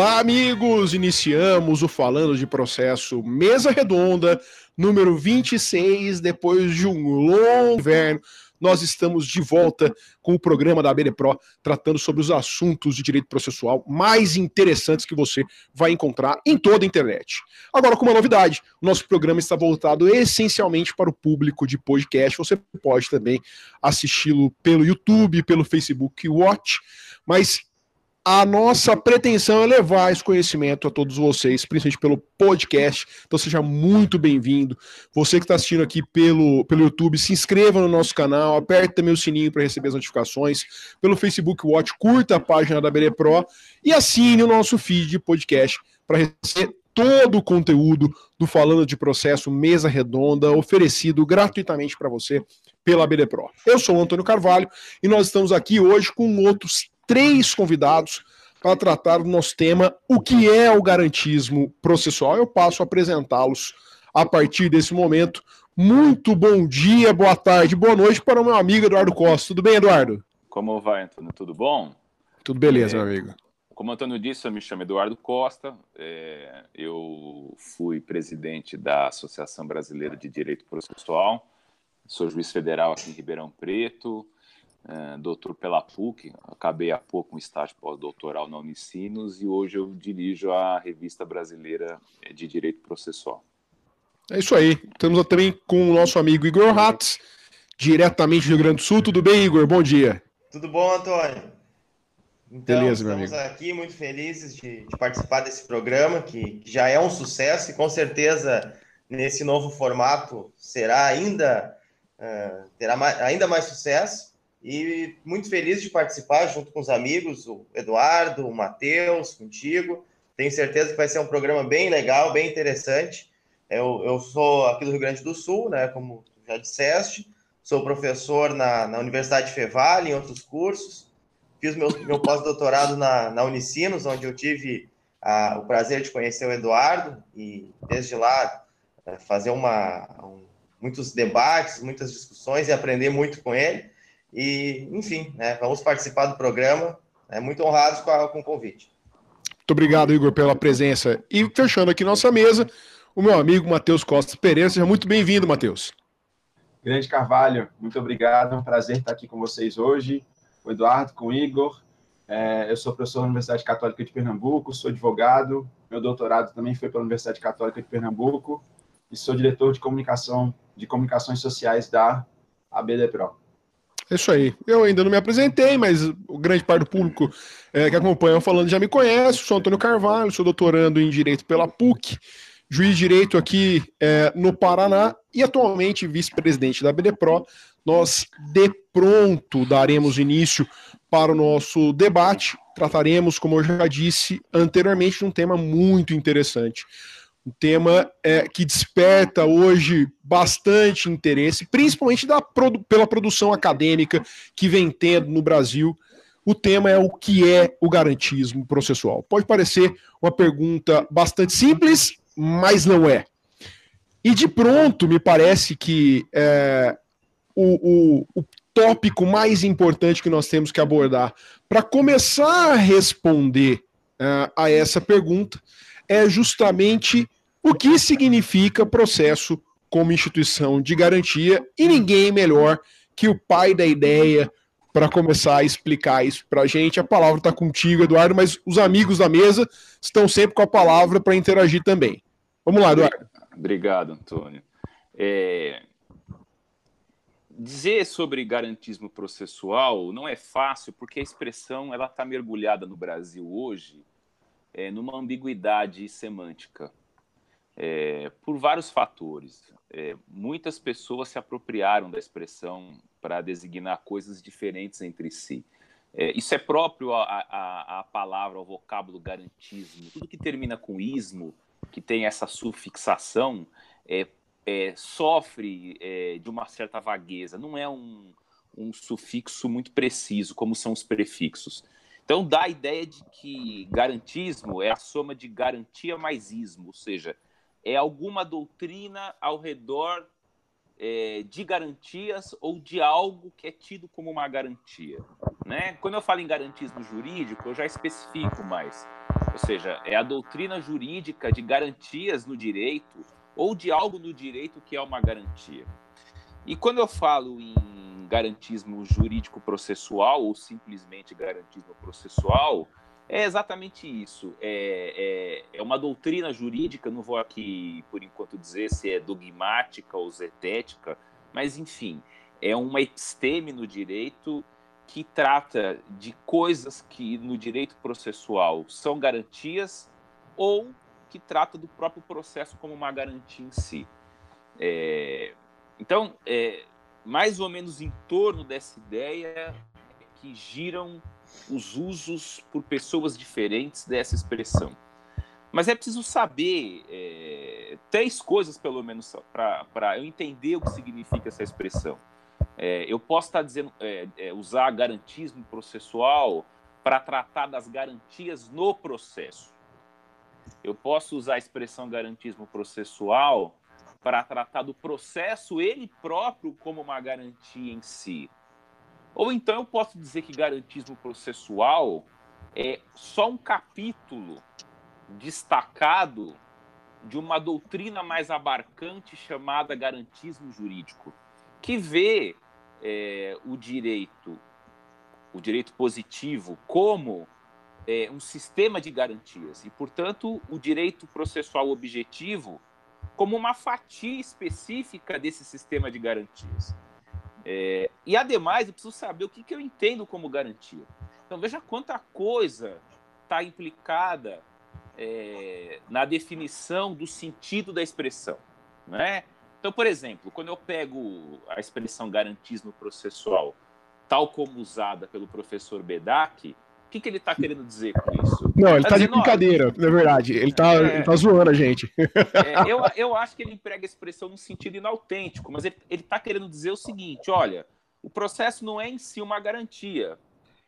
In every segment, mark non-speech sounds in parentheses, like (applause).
Olá, amigos! Iniciamos o Falando de Processo Mesa Redonda, número 26, depois de um longo inverno. Nós estamos de volta com o programa da ABD Pro, tratando sobre os assuntos de direito processual mais interessantes que você vai encontrar em toda a internet. Agora, com uma novidade: o nosso programa está voltado essencialmente para o público de podcast. Você pode também assisti-lo pelo YouTube, pelo Facebook Watch, mas a nossa pretensão é levar esse conhecimento a todos vocês, principalmente pelo podcast. Então seja muito bem-vindo. Você que está assistindo aqui pelo, pelo YouTube, se inscreva no nosso canal, aperte também o sininho para receber as notificações. Pelo Facebook Watch, curta a página da BD Pro e assine o nosso feed de podcast para receber todo o conteúdo do Falando de Processo Mesa Redonda oferecido gratuitamente para você pela BD Pro. Eu sou o Antônio Carvalho e nós estamos aqui hoje com outros três convidados para tratar do nosso tema, o que é o garantismo processual. Eu passo a apresentá-los a partir desse momento. Muito bom dia, boa tarde, boa noite para o meu amigo Eduardo Costa. Tudo bem, Eduardo? Como vai, Antônio? Tudo bom? Tudo beleza, é, meu amigo. Como o Antônio disse, eu me chamo Eduardo Costa. É, eu fui presidente da Associação Brasileira de Direito Processual. Sou juiz federal aqui em Ribeirão Preto é, doutor pela PUC, acabei há pouco um estágio pós-doutoral na Unicinos e hoje eu dirijo a Revista Brasileira de Direito Processual. É isso aí. Estamos também com o nosso amigo Igor Hatz, diretamente do Rio Grande do Sul. Tudo bem, Igor? Bom dia. Tudo bom, Antônio? Então, Beleza, meu estamos amigo. aqui muito felizes de, de participar desse programa, que, que, já é um sucesso e com certeza nesse novo formato será ainda, uh, terá mais, ainda mais sucesso. E muito feliz de participar junto com os amigos, o Eduardo, o Matheus, contigo. Tenho certeza que vai ser um programa bem legal, bem interessante. Eu, eu sou aqui do Rio Grande do Sul, né, como já disseste. Sou professor na, na Universidade Fevale, em outros cursos. Fiz meu, meu pós-doutorado na, na Unicinos, onde eu tive a, o prazer de conhecer o Eduardo e, desde lá, eh, fazer uma, um, muitos debates, muitas discussões e aprender muito com ele. E, enfim, né, vamos participar do programa. É muito honrados com, a, com o convite. Muito obrigado, Igor, pela presença. E fechando aqui nossa mesa, o meu amigo Matheus Costa Pereira. Seja muito bem-vindo, Matheus. Grande Carvalho, muito obrigado. É um prazer estar aqui com vocês hoje. O Eduardo, com o Igor. É, eu sou professor da Universidade Católica de Pernambuco, sou advogado. Meu doutorado também foi pela Universidade Católica de Pernambuco e sou diretor de comunicação de comunicações sociais da ABDPRO. É isso aí. Eu ainda não me apresentei, mas o grande parte do público é, que acompanha falando já me conhece. Sou Antônio Carvalho, sou doutorando em Direito pela PUC, juiz de Direito aqui é, no Paraná e atualmente vice-presidente da BDPRO. Nós, de pronto, daremos início para o nosso debate. Trataremos, como eu já disse anteriormente, de um tema muito interessante um tema é, que desperta hoje bastante interesse, principalmente da, pela produção acadêmica que vem tendo no Brasil. O tema é o que é o garantismo processual. Pode parecer uma pergunta bastante simples, mas não é. E de pronto, me parece que é, o, o, o tópico mais importante que nós temos que abordar para começar a responder uh, a essa pergunta é justamente o que significa processo como instituição de garantia e ninguém melhor que o pai da ideia para começar a explicar isso para a gente. A palavra está contigo, Eduardo, mas os amigos da mesa estão sempre com a palavra para interagir também. Vamos lá, Eduardo. Obrigado, Antônio. É... Dizer sobre garantismo processual não é fácil, porque a expressão ela está mergulhada no Brasil hoje é, numa ambiguidade semântica, é, por vários fatores. É, muitas pessoas se apropriaram da expressão para designar coisas diferentes entre si. É, isso é próprio à, palavra, ao vocábulo garantismo. Tudo que termina com ismo, que tem essa sufixação, é, é, sofre de uma certa vagueza. Não é um, um sufixo muito preciso, como são os prefixos. Então dá a ideia de que garantismo é a soma de garantia mais ismo, ou seja, é alguma doutrina ao redor é, de garantias ou de algo que é tido como uma garantia. Né? Quando eu falo em garantismo jurídico, eu já especifico mais. Ou seja, é a doutrina jurídica de garantias no direito ou de algo no direito que é uma garantia. E quando eu falo em garantismo jurídico processual ou simplesmente garantismo processual, é exatamente isso. É, é, é, uma doutrina jurídica, não vou aqui, por enquanto, dizer se é dogmática ou zetética, mas, enfim, é uma episteme no direito que trata de coisas que no direito processual são garantias ou que trata do próprio processo como uma garantia em si. É, então, é, mais ou menos em torno dessa ideia que giram os usos por pessoas diferentes dessa expressão. Mas é preciso saber é, três coisas, pelo menos, para eu entender o que significa essa expressão. É, eu posso estar dizendo, é, é, usar garantismo processual para tratar das garantias no processo. Eu posso usar a expressão garantismo processual para tratar do processo ele próprio como uma garantia em si. Ou então eu posso dizer que garantismo processual é só um capítulo destacado de uma doutrina mais abarcante chamada garantismo jurídico, que vê é, o direito, o direito positivo, como é, um sistema de garantias e, portanto, o direito processual objetivo como uma fatia específica desse sistema de garantias. É, e, ademais, eu preciso saber o que, que eu entendo como garantia. Então, veja quanta coisa está implicada é, na definição do sentido da expressão. Né? Então, por exemplo, quando eu pego a expressão garantismo processual, tal como usada pelo professor Bedak, o que, que ele está querendo dizer com isso? Não, ele está tá de brincadeira, ó, na verdade. Ele está é, tá zoando a gente. (laughs) É, eu, eu acho que ele emprega a expressão no sentido inautêntico, mas ele está querendo dizer o seguinte: olha, o processo não é em si uma garantia.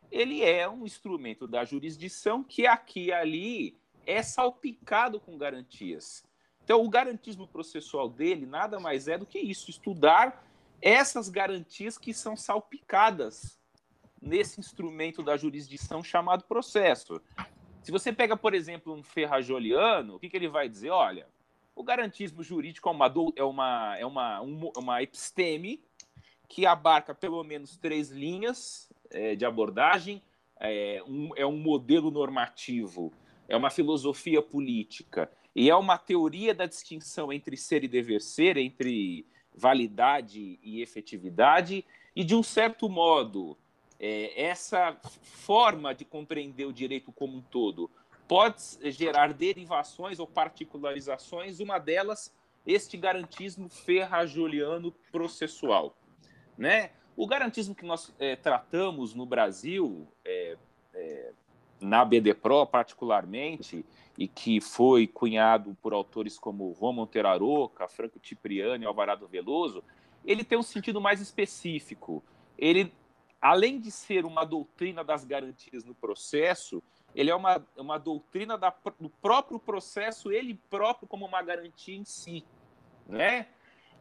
Ele é um instrumento da jurisdição que aqui e ali é salpicado com garantias. Então, o garantismo processual dele nada mais é do que isso: estudar essas garantias que são salpicadas nesse instrumento da jurisdição chamado processo. Se você pega, por exemplo, um ferrajoliano, o que, que ele vai dizer? Olha, o garantismo jurídico é uma, é uma, é uma, uma episteme que abarca pelo menos três linhas é, de abordagem, é um, é um modelo normativo, é uma filosofia política e é uma teoria da distinção entre ser e dever ser, entre validade e efetividade, e de um certo modo, é, essa forma de compreender o direito como um todo pode gerar derivações ou particularizações, uma delas, este garantismo ferrajoliano processual. Né? O garantismo que nós é, tratamos no Brasil, é, é na BDPRO particularmente, e que foi cunhado por autores como Juan Monteiro Aroca, Franco Cipriani Alvarado Veloso, ele tem um sentido mais específico. Ele, além de ser uma doutrina das garantias no processo, ele é uma, uma doutrina da, do próprio processo, ele próprio como uma garantia em si, né?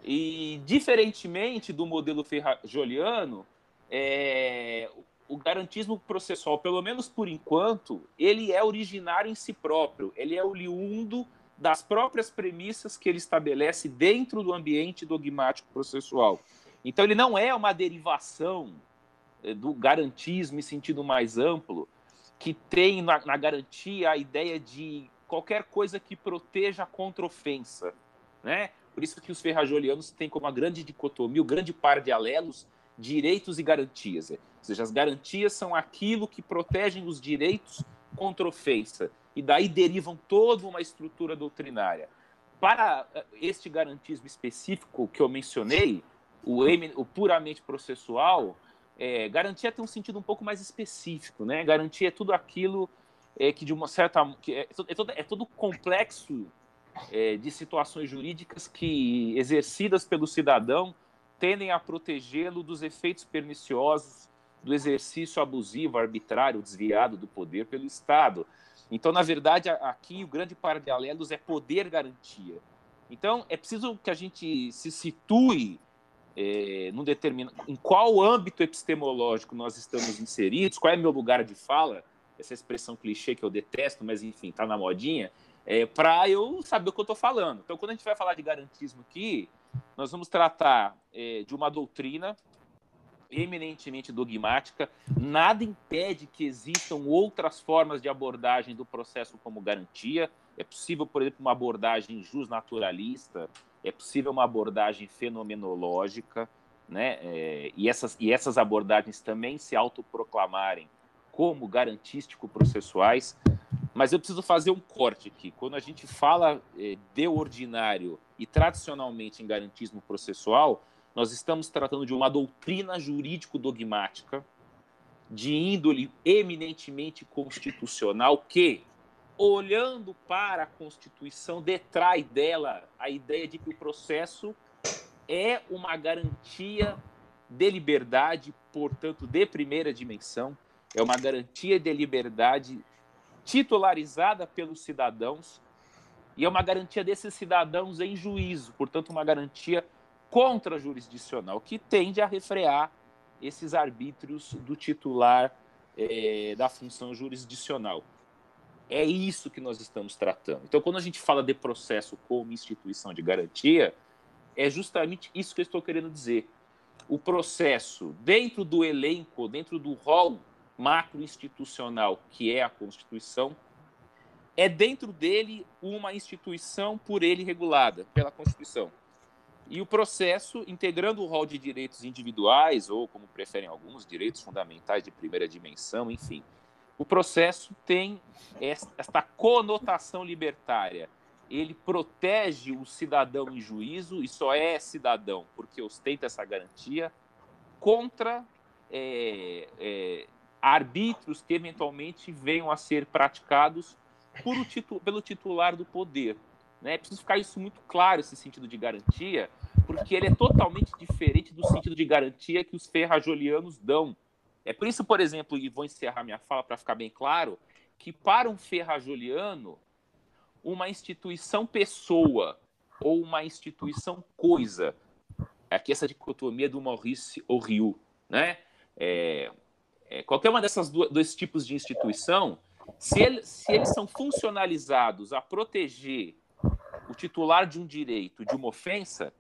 E, diferentemente do modelo ferrajoliano, é, o garantismo processual, pelo menos por enquanto, ele é originário em si próprio, ele é oriundo das próprias premissas que ele estabelece dentro do ambiente dogmático processual. Então, ele não é uma derivação do garantismo em sentido mais amplo, que tem na, na garantia a ideia de qualquer coisa que proteja contra ofensa. Né? Por isso que os ferrajolianos têm como uma grande dicotomia, o grande par de alelos, direitos e garantias. Ou seja, as garantias são aquilo que protegem os direitos contra ofensa. E daí derivam toda uma estrutura doutrinária. Para eh, este garantismo específico que eu mencionei, o puramente processual, é, garantia tem um sentido um pouco mais específico, né? Garantia é tudo aquilo é, que de uma certa que é, é, todo, é todo complexo é, de situações jurídicas que exercidas pelo cidadão tendem a protegê-lo dos efeitos perniciosos do exercício abusivo, arbitrário, desviado do poder pelo Estado. Então, na verdade, aqui o grande paralelos é poder garantia. Então, é preciso que a gente se situe é, num determina, em qual âmbito epistemológico nós estamos inseridos, qual é meu lugar de fala, essa expressão clichê que eu detesto, mas enfim, está na modinha, é, para eu saber o que eu estou falando. Então, quando a gente vai falar de garantismo aqui, nós vamos tratar é, de uma doutrina eminentemente dogmática. Nada impede que existam outras formas de abordagem do processo como garantia. É possível, por exemplo, uma abordagem justnaturalista, é possível uma abordagem fenomenológica, né? É, e, essas, e essas abordagens também se autoproclamarem como garantístico-processuais. Mas eu preciso fazer um corte aqui. Quando a gente fala é, de ordinário e tradicionalmente em garantismo processual, nós estamos tratando de uma doutrina jurídico-dogmática de índole eminentemente constitucional que, olhando para a Constituição, detrai dela a ideia de que o processo é uma garantia de liberdade, portanto, de primeira dimensão, é uma garantia de liberdade titularizada pelos cidadãos e é uma garantia desses cidadãos em juízo, portanto, uma garantia contra-jurisdicional, que tende a refrear esses arbítrios do titular é, da função jurisdicional. É isso que nós estamos tratando. Então, quando a gente fala de processo como instituição de garantia, é justamente isso que eu estou querendo dizer. O processo, dentro do elenco, dentro do rol macro-institucional que é a Constituição, é dentro dele uma instituição por ele regulada pela Constituição. E o processo, integrando o rol de direitos individuais, ou como preferem alguns, direitos fundamentais de primeira dimensão, enfim. O processo tem esta conotação libertária. Ele protege o cidadão em juízo, e só é cidadão porque ostenta essa garantia, contra é, é, arbítrios que eventualmente venham a ser praticados titu pelo titular do poder. Né? É preciso ficar isso muito claro, esse sentido de garantia, porque ele é totalmente diferente do sentido de garantia que os ferrajolianos dão. É por isso, por exemplo, e vou encerrar minha fala para ficar bem claro, que para um ferrajoliano, uma instituição pessoa ou uma instituição coisa, aqui essa dicotomia do Maurice Rio, né? É, é, qualquer uma dessas duas, dois tipos de instituição, se, ele, se eles são funcionalizados a proteger o titular de um direito de uma ofensa,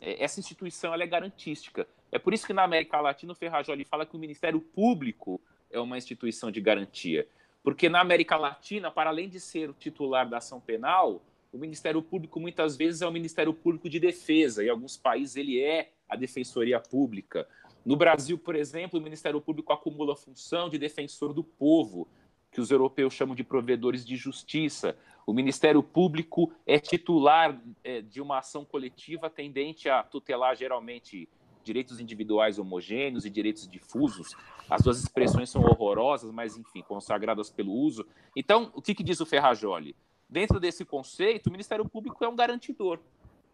é, essa instituição ela é garantística. É por isso que na América Latina o Ferrajoli fala que o Ministério Público é uma instituição de garantia. Porque na América Latina, para além de ser o titular da ação penal, o Ministério Público muitas vezes é o Ministério Público de Defesa. Em alguns países ele é a Defensoria Pública. No Brasil, por exemplo, o Ministério Público acumula a função de defensor do povo, que os europeus chamam de provedores de justiça. O Ministério Público é titular é, de uma ação coletiva tendente a tutelar geralmente direitos individuais homogêneos e direitos difusos. As duas expressões são horrorosas, mas enfim, consagradas pelo uso. Então, o que, que diz o Ferrajoli? Dentro desse conceito, o Ministério Público é um garantidor,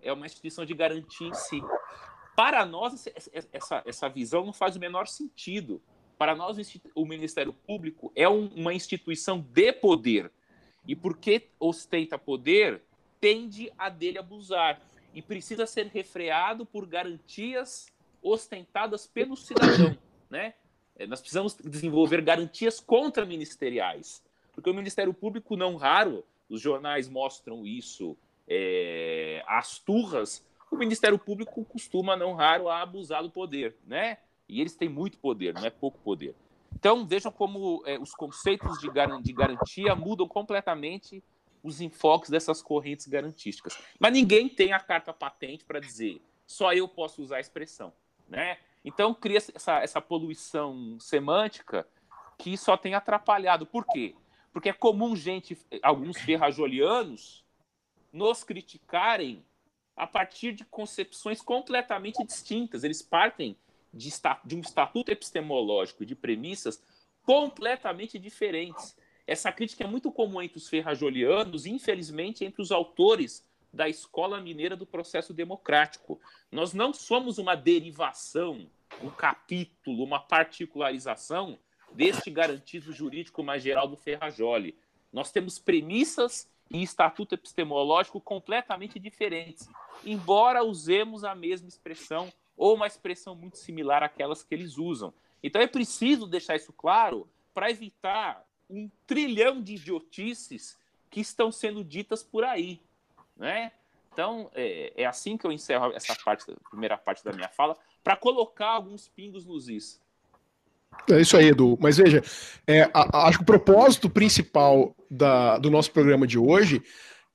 é uma instituição de garantia em si. Para nós, essa, essa visão não faz o menor sentido. Para nós, o Ministério Público é um, uma instituição de poder e porque ostenta poder, tende a dele abusar e precisa ser refreado por garantias ostentadas pelo cidadão, né? É, nós precisamos desenvolver garantias contra-ministeriais, porque o Ministério Público, não raro, os jornais mostram isso é, às turras, o Ministério Público costuma, não raro, abusar do poder, né? E eles têm muito poder, não é pouco poder. Então, vejam como é, os conceitos de garantia mudam completamente os enfoques dessas correntes garantísticas. Mas ninguém tem a carta patente para dizer só eu posso usar a expressão. Né? Então, cria essa, essa poluição semântica que só tem atrapalhado. Por quê? Porque é comum gente, alguns ferrajolianos, nos criticarem a partir de concepções completamente distintas. Eles partem de, de um estatuto epistemológico de premissas completamente diferentes. Essa crítica é muito comum entre os ferrajolianos e, infelizmente, entre os autores da escola mineira do processo democrático. Nós não somos uma derivação, um capítulo, uma particularização deste garantismo jurídico mais geral do Ferrajoli. Nós temos premissas e estatuto epistemológico completamente diferentes, embora usemos a mesma expressão ou uma expressão muito similar àquelas que eles usam. Então é preciso deixar isso claro para evitar um trilhão de idiotices que estão sendo ditas por aí, né? Então é, é assim que eu encerro essa parte, primeira parte da minha fala, para colocar alguns pingos nos is. É isso aí, Edu. Mas veja, é, a, acho que o propósito principal da, do nosso programa de hoje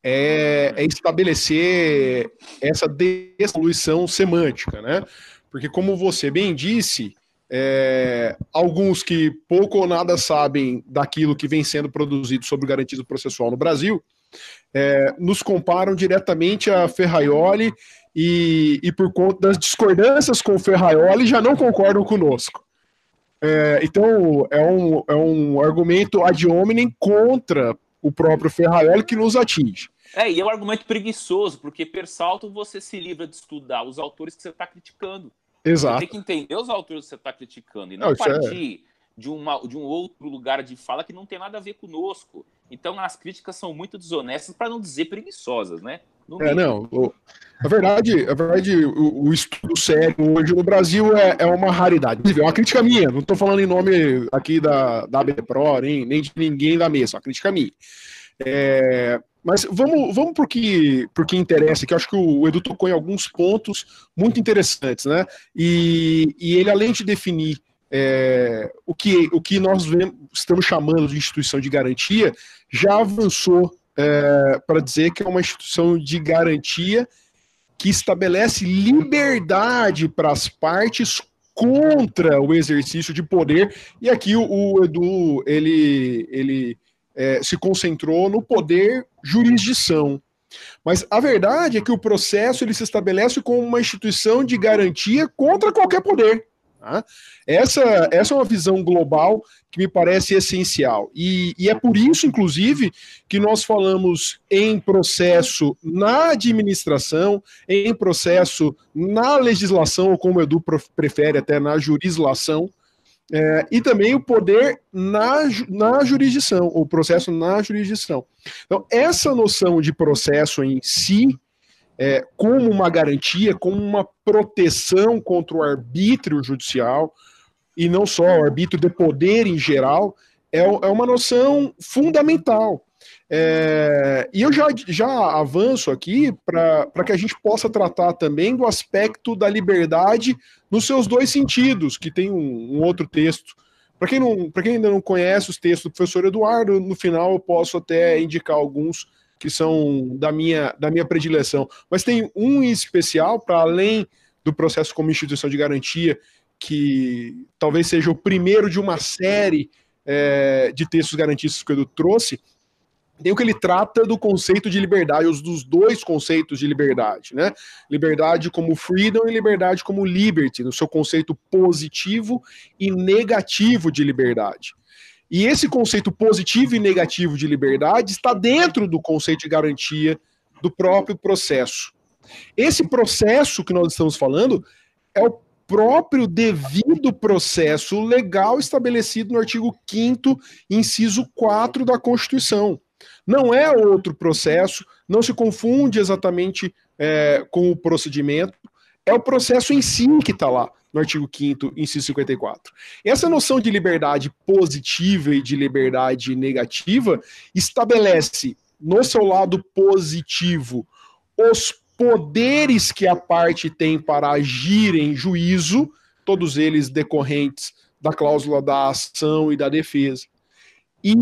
é, é estabelecer essa dessoluição semântica, né? Porque, como você bem disse, é, alguns que pouco ou nada sabem daquilo que vem sendo produzido sobre o garantismo processual no Brasil, é, nos comparam diretamente a Ferraioli e, e, por conta das discordâncias com o Ferraioli, já não concordam conosco. É, então, é um, é um argumento ad hominem contra o próprio Ferraioli que nos atinge. É, e é um argumento preguiçoso, porque per salto você se livra de estudar os autores que você está criticando. Exato. Você tem que entender os autores que você está criticando e não, não é partir. De, uma, de um outro lugar de fala que não tem nada a ver conosco. Então as críticas são muito desonestas, para não dizer preguiçosas, né? No é, não. A verdade, a verdade o, o, estudo sério hoje no Brasil é, é uma raridade. É uma crítica minha, não estou falando em nome aqui da, da ABPRO, nem, nem de ninguém da mesa, é uma crítica minha. É, mas vamos, vamos para o que, que interessa, que eu acho que o Edu tocou em alguns pontos muito interessantes, né? E, e ele, além de definir é, o, que, o que nós vemos, estamos chamando de instituição de garantia, já avançou é, para dizer que é uma instituição de garantia que estabelece liberdade para as partes contra o exercício de poder. E aqui o, o Edu ele, ele é, se concentrou no poder jurisdição. Mas a verdade é que o processo ele se estabelece como uma instituição de garantia contra qualquer poder. Tá? Essa, essa é uma visão global que me parece essencial. E, e, é por isso, inclusive, que nós falamos em processo na administração, em processo na legislação, ou como o Edu prefere, até na jurisdição, é, e também o poder na, na jurisdição, o processo na jurisdição. Então, essa noção de processo em si, é, como uma garantia, como uma proteção contra o arbítrio judicial, e não só o arbítrio de poder em geral, é, é uma noção fundamental. É, e eu já, já avanço aqui para que a gente possa tratar também do aspecto da liberdade nos seus dois sentidos, que tem um, um outro texto. Para quem, quem ainda não conhece os textos do professor Eduardo, no final eu posso até indicar alguns que são da minha, da minha predileção. Mas tem um em especial, para além do processo como instituição de garantia, que talvez seja o primeiro de uma série é, de textos garantistas que o Edu trouxe, tem o que ele trata do conceito de liberdade, os dos dois conceitos de liberdade, né? Liberdade como freedom e liberdade como liberty, no seu conceito positivo e negativo de liberdade. E esse conceito positivo e negativo de liberdade está dentro do conceito de garantia do próprio processo. Esse processo que nós estamos falando é o próprio devido processo legal estabelecido no artigo 5 inciso 4 da Constituição. Não é outro processo, não se confunde exatamente é, com o procedimento, é o processo em si que está lá no artigo 5 inciso 54. Essa noção de liberdade positiva e de liberdade negativa estabelece, no seu lado positivo, os poderes que a parte tem para agir em juízo, todos eles decorrentes da cláusula da ação e da defesa. E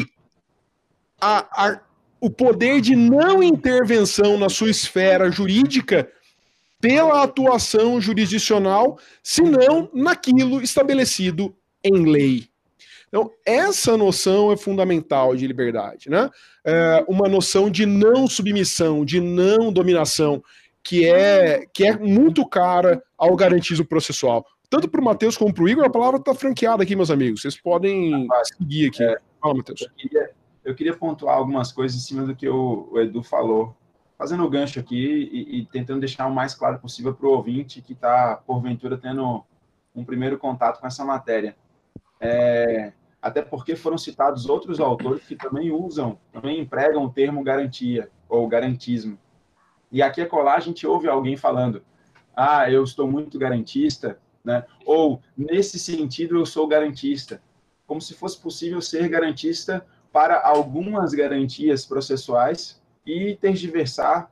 a, a, o poder de não intervenção na sua esfera jurídica pela atuação jurisdicional, senão naquilo estabelecido em lei. Então, essa noção é fundamental de liberdade, né? É uma noção de não submissão, de não dominação, que é, que é muito cara ao garantismo processual. Tanto para o Matheus como para o Igor, a palavra está franqueada aqui, meus amigos. Vocês podem seguir aqui. É, Fala, Matheus. Eu queria, eu queria pontuar algumas coisas em cima do que o, o Edu falou, fazendo o gancho aqui e, e tentando deixar o mais claro possível para o ouvinte que está, porventura, tendo um primeiro contato com essa matéria. É, até porque foram citados outros autores que também usam, também empregam o termo garantia ou garantismo. E aqui a colar a gente ouve alguém falando, ah, eu estou muito garantista, né? Ou nesse sentido eu sou garantista, como se fosse possível ser garantista para algumas garantias processuais e tergiversar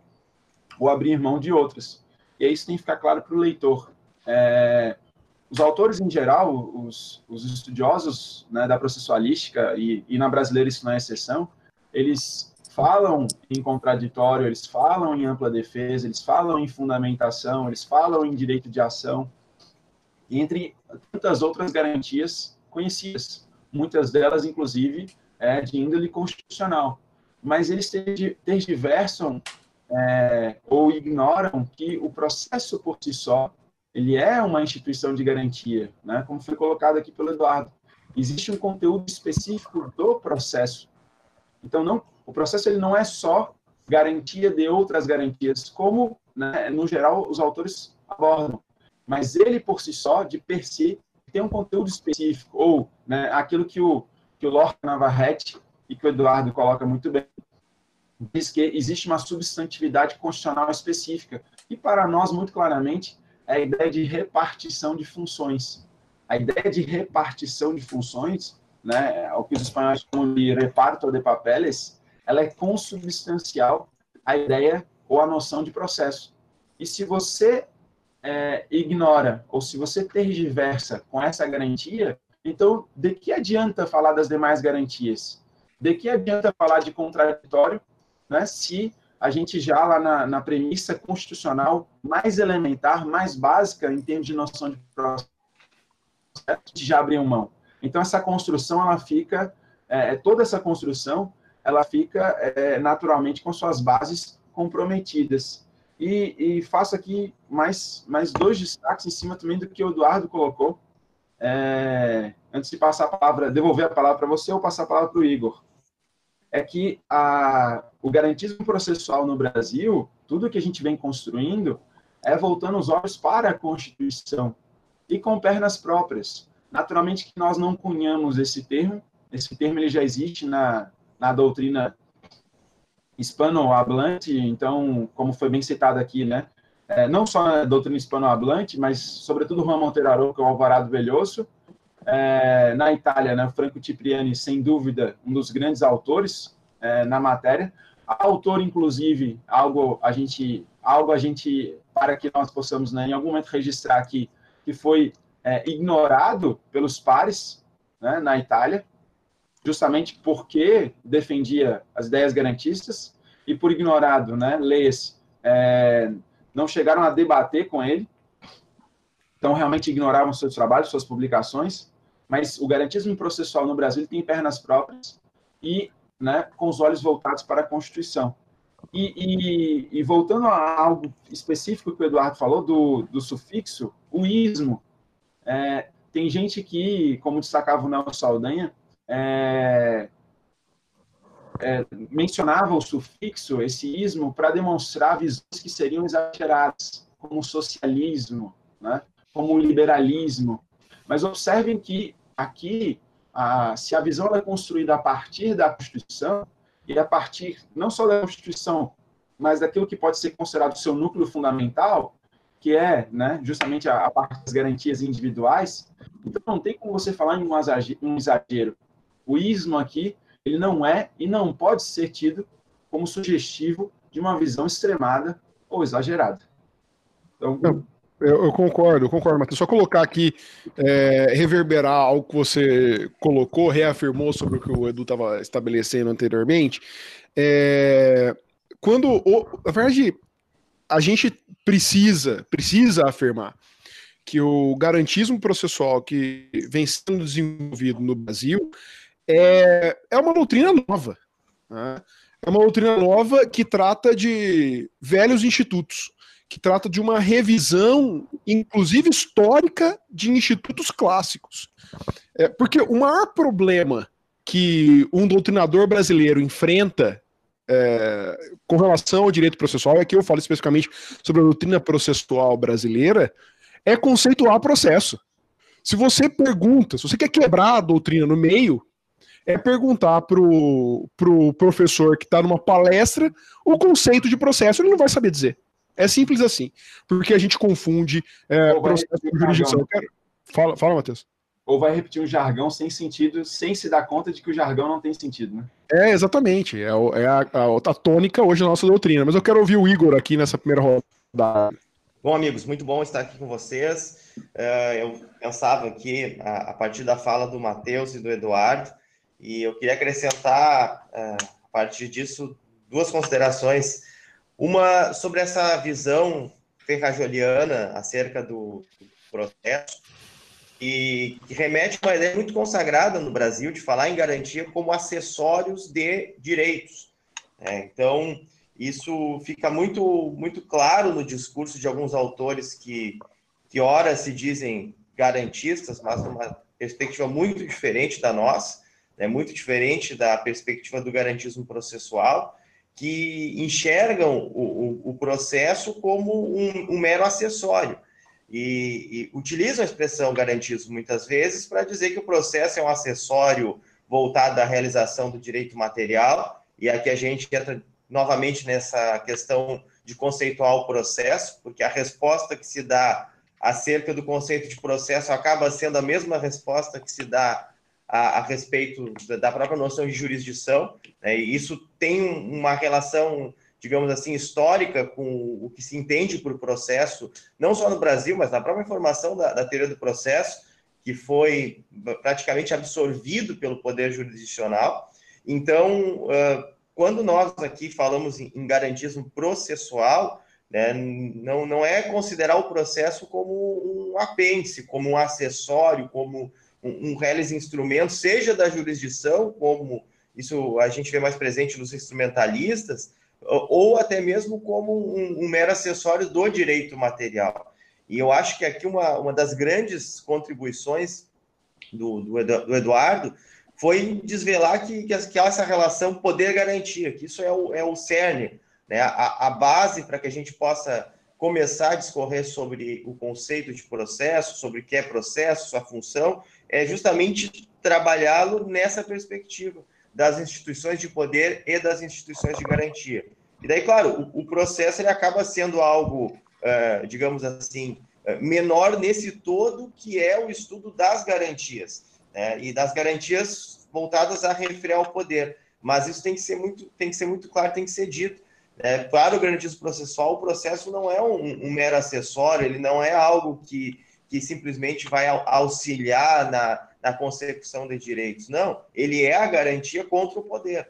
ou abrir mão de outras. E isso tem que ficar claro para o leitor. É, os autores em geral, os, os estudiosos né, da processualística, e, e na brasileira isso não é exceção, eles falam em contraditório, eles falam em ampla defesa, eles falam em fundamentação, eles falam em direito de ação, entre tantas outras garantias conhecidas, muitas delas, inclusive, é, de índole constitucional. Mas eles tergiversam é, ou ignoram que o processo por si só ele é uma instituição de garantia, né? como foi colocado aqui pelo Eduardo. Existe um conteúdo específico do processo. Então, não, o processo ele não é só garantia de outras garantias, como, né, no geral, os autores abordam. Mas ele, por si só, de per si, tem um conteúdo específico, ou né, aquilo que o, que o Lorca Navarrete e que o Eduardo coloca muito bem, diz que existe uma substantividade constitucional específica. E para nós, muito claramente, é a ideia de repartição de funções. A ideia de repartição de funções, né, o que os espanhóis chamam de reparto de papeles, ela é consubstancial à ideia ou à noção de processo. E se você é, ignora ou se você tergiversa com essa garantia, então de que adianta falar das demais garantias? De que adianta falar de contraditório né, se a gente já lá na, na premissa constitucional mais elementar, mais básica em termos de noção de processo, já abriu mão. Então essa construção ela fica, é, toda essa construção ela fica é, naturalmente com suas bases comprometidas. E, e, faço aqui mais, mais dois destaques em cima também do que o Eduardo colocou. É, antes de passar a palavra, devolver a palavra para você ou passar a palavra para o Igor é que a, o garantismo processual no Brasil, tudo que a gente vem construindo, é voltando os olhos para a Constituição e com pernas próprias. Naturalmente que nós não cunhamos esse termo, esse termo ele já existe na, na doutrina hispanohablante, então, como foi bem citado aqui, né, é, não só na doutrina hispanohablante, mas sobretudo Juan Monteiro Aroca, o Alvarado Velhoso, é, na Itália, né, Franco Cipriani, sem dúvida, um dos grandes autores é, na matéria. Autor, inclusive, algo a gente, algo a gente, para que nós possamos, né, em algum momento, registrar aqui, que foi é, ignorado pelos pares né, na Itália, justamente porque defendia as ideias garantistas e por ignorado, né, leis, é, não chegaram a debater com ele, então realmente ignoravam seus trabalhos, suas publicações, mas o garantismo processual no Brasil tem pernas próprias e né, com os olhos voltados para a Constituição. E, e, e, voltando a algo específico que o Eduardo falou, do, do sufixo, o ismo. É, tem gente que, como destacava o Nelson Saldanha, é, é, mencionava o sufixo, esse ismo, para demonstrar visões que seriam exageradas, como socialismo, né, como liberalismo. Mas observem que aqui, a, se a visão é construída a partir da Constituição, e a partir não só da Constituição, mas daquilo que pode ser considerado seu núcleo fundamental, que é né, justamente a, a parte das garantias individuais, então não tem como você falar em um exagero. O ismo aqui, ele não é e não pode ser tido como sugestivo de uma visão extremada ou exagerada. Então, eu, eu, concordo, eu concordo, Matheus. Só colocar aqui, é, reverberar algo que você colocou, reafirmou sobre o que o Edu estava estabelecendo anteriormente. É, quando, o, na verdade, a gente precisa, precisa afirmar que o garantismo processual que vem sendo desenvolvido no Brasil é, é uma doutrina nova. Né? É uma doutrina nova que trata de velhos institutos que trata de uma revisão, inclusive histórica, de institutos clássicos. É, porque o maior problema que um doutrinador brasileiro enfrenta é, com relação ao direito processual, é que eu falo especificamente sobre a doutrina processual brasileira, é conceituar processo. Se você pergunta, se você quer quebrar a doutrina no meio, é perguntar pro, pro professor que está numa palestra o conceito de processo, ele não vai saber dizer. É simples assim, porque a gente confunde é, processo de jurisdição. Fala, fala, Matheus. Ou vai repetir um jargão sem sentido, sem se dar conta de que o jargão não tem sentido, né? É, exatamente. É, é a, a, a tônica hoje da nossa doutrina. Mas eu quero ouvir o Igor aqui nessa primeira rodada. Bom, amigos, muito bom estar aqui com vocês. Uh, eu pensava aqui, a, a, partir da fala do Matheus e do Eduardo, e eu queria acrescentar, uh, a partir disso, duas considerações. Uma sobre essa visão ferrajoliana acerca do processo, e que remete a uma ideia muito consagrada no Brasil de falar em garantia como acessórios de direitos. É, então, isso fica muito, muito claro no discurso de alguns autores que, que ora se dizem garantistas, mas numa perspectiva muito diferente da nossa, né, muito diferente da perspectiva do garantismo processual, que enxergam o, o, o processo como um, um mero acessório. E, e utilizam a expressão garantismo muitas vezes para dizer que o processo é um acessório voltado à realização do direito material, e aqui a gente entra novamente nessa questão de conceituar o processo, porque a resposta que se dá acerca do conceito de processo acaba sendo a mesma resposta que se dá a, a respeito da própria noção de jurisdição, né? e isso tem uma relação, digamos assim, histórica com o que se entende por processo, não só no Brasil, mas na própria formação da, da teoria do processo, que foi praticamente absorvido pelo poder jurisdicional. Então, uh, quando nós aqui falamos em, em garantismo processual, né, não, não é considerar o processo como um apêndice, como um acessório, como um, um reles instrumento, seja da jurisdição, como isso a gente vê mais presente nos instrumentalistas, ou até mesmo como um, um mero acessório do direito material. E eu acho que aqui uma, uma das grandes contribuições do, do, do Eduardo foi desvelar que, que, que essa relação poder-garantia, que isso é o, é o cerne, né? a, a base para que a gente possa começar a discorrer sobre o conceito de processo, sobre o que é processo, sua função, é justamente trabalhá-lo nessa perspectiva das instituições de poder e das instituições de garantia. E daí, claro, o, o processo ele acaba sendo algo, uh, digamos assim, uh, menor nesse todo que é o estudo das garantias né? e das garantias voltadas a referir ao poder. Mas isso tem que ser muito, tem que ser muito claro, tem que ser dito. Né? Para o garantismo processual, o processo não é um, um, mero acessório, ele não é algo que, que simplesmente vai auxiliar na, na consecução de direitos. Não, ele é a garantia contra o poder.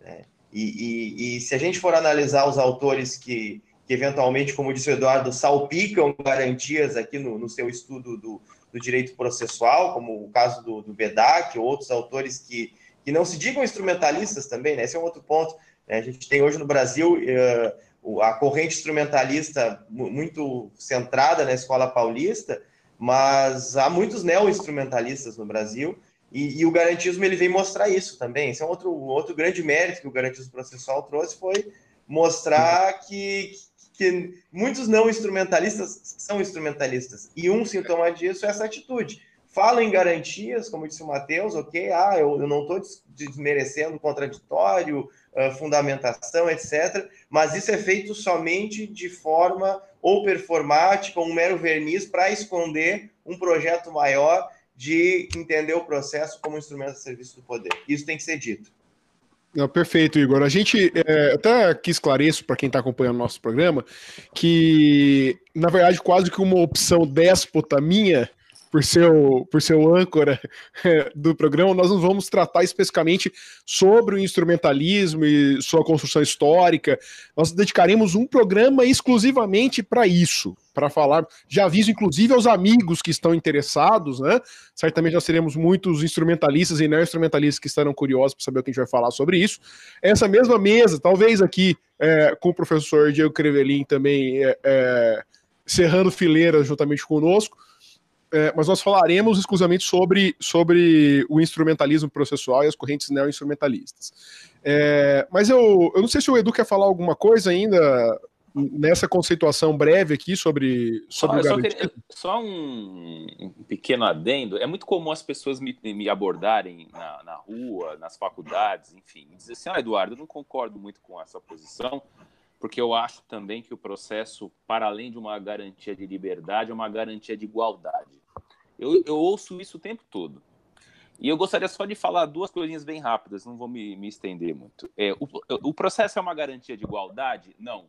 Né? E, e, e, se a gente for analisar os autores que, que eventualmente, como disse o Eduardo, salpicam garantias aqui no, no seu estudo do, do direito processual, como o caso do, do Bedak, outros autores que, que não se digam instrumentalistas também, né? Esse é um outro ponto. Né? A gente tem hoje no Brasil uh, a corrente instrumentalista muito centrada na escola paulista, mas há muitos neo-instrumentalistas no Brasil, e, e, o garantismo ele vem mostrar isso também. Esse é um outro, outro grande mérito que o garantismo processual trouxe, foi mostrar que, que muitos não instrumentalistas são instrumentalistas. E um sintoma disso é essa atitude. Falam em garantias, como disse o Matheus, ok, ah, eu, eu não estou desmerecendo contraditório, uh, fundamentação, etc. Mas isso é feito somente de forma ou performática, um mero verniz para esconder um projeto maior de entender o processo como instrumento de serviço do poder. Isso tem que ser dito. Não, perfeito, Igor. A gente é, até aqui esclareço para quem está acompanhando o nosso programa que, na verdade, quase que uma opção déspota minha por seu, por seu âncora (laughs) do programa, nós não vamos tratar especificamente sobre o instrumentalismo e sua construção histórica. Nós dedicaremos um programa exclusivamente para isso, para falar. Já aviso, inclusive, aos amigos que estão interessados, né? Certamente nós teremos muitos instrumentalistas e não instrumentalistas que estarão curiosos para saber o que a gente vai falar sobre isso. Essa mesma mesa, talvez aqui é, com o professor Diego Crevelin também é, é, cerrando fileiras juntamente conosco é, mas nós falaremos exclusivamente sobre, sobre o instrumentalismo processual e as correntes neo-instrumentalistas. É, mas eu, eu não sei se o Edu quer falar alguma coisa ainda nessa conceituação breve aqui sobre, sobre só, o só, só um, um, pequeno adendo. É muito comum as pessoas me, me abordarem na, na rua, nas faculdades, enfim, e dizer assim, ah, Eduardo, eu não concordo muito com essa posição, porque eu acho também que o processo, para além de uma garantia de liberdade, é uma garantia de igualdade. Eu, eu ouço isso o tempo todo. E eu gostaria só de falar duas coisinhas bem rápidas, não vou me, me estender muito. É, o, o processo é uma garantia de igualdade? Não.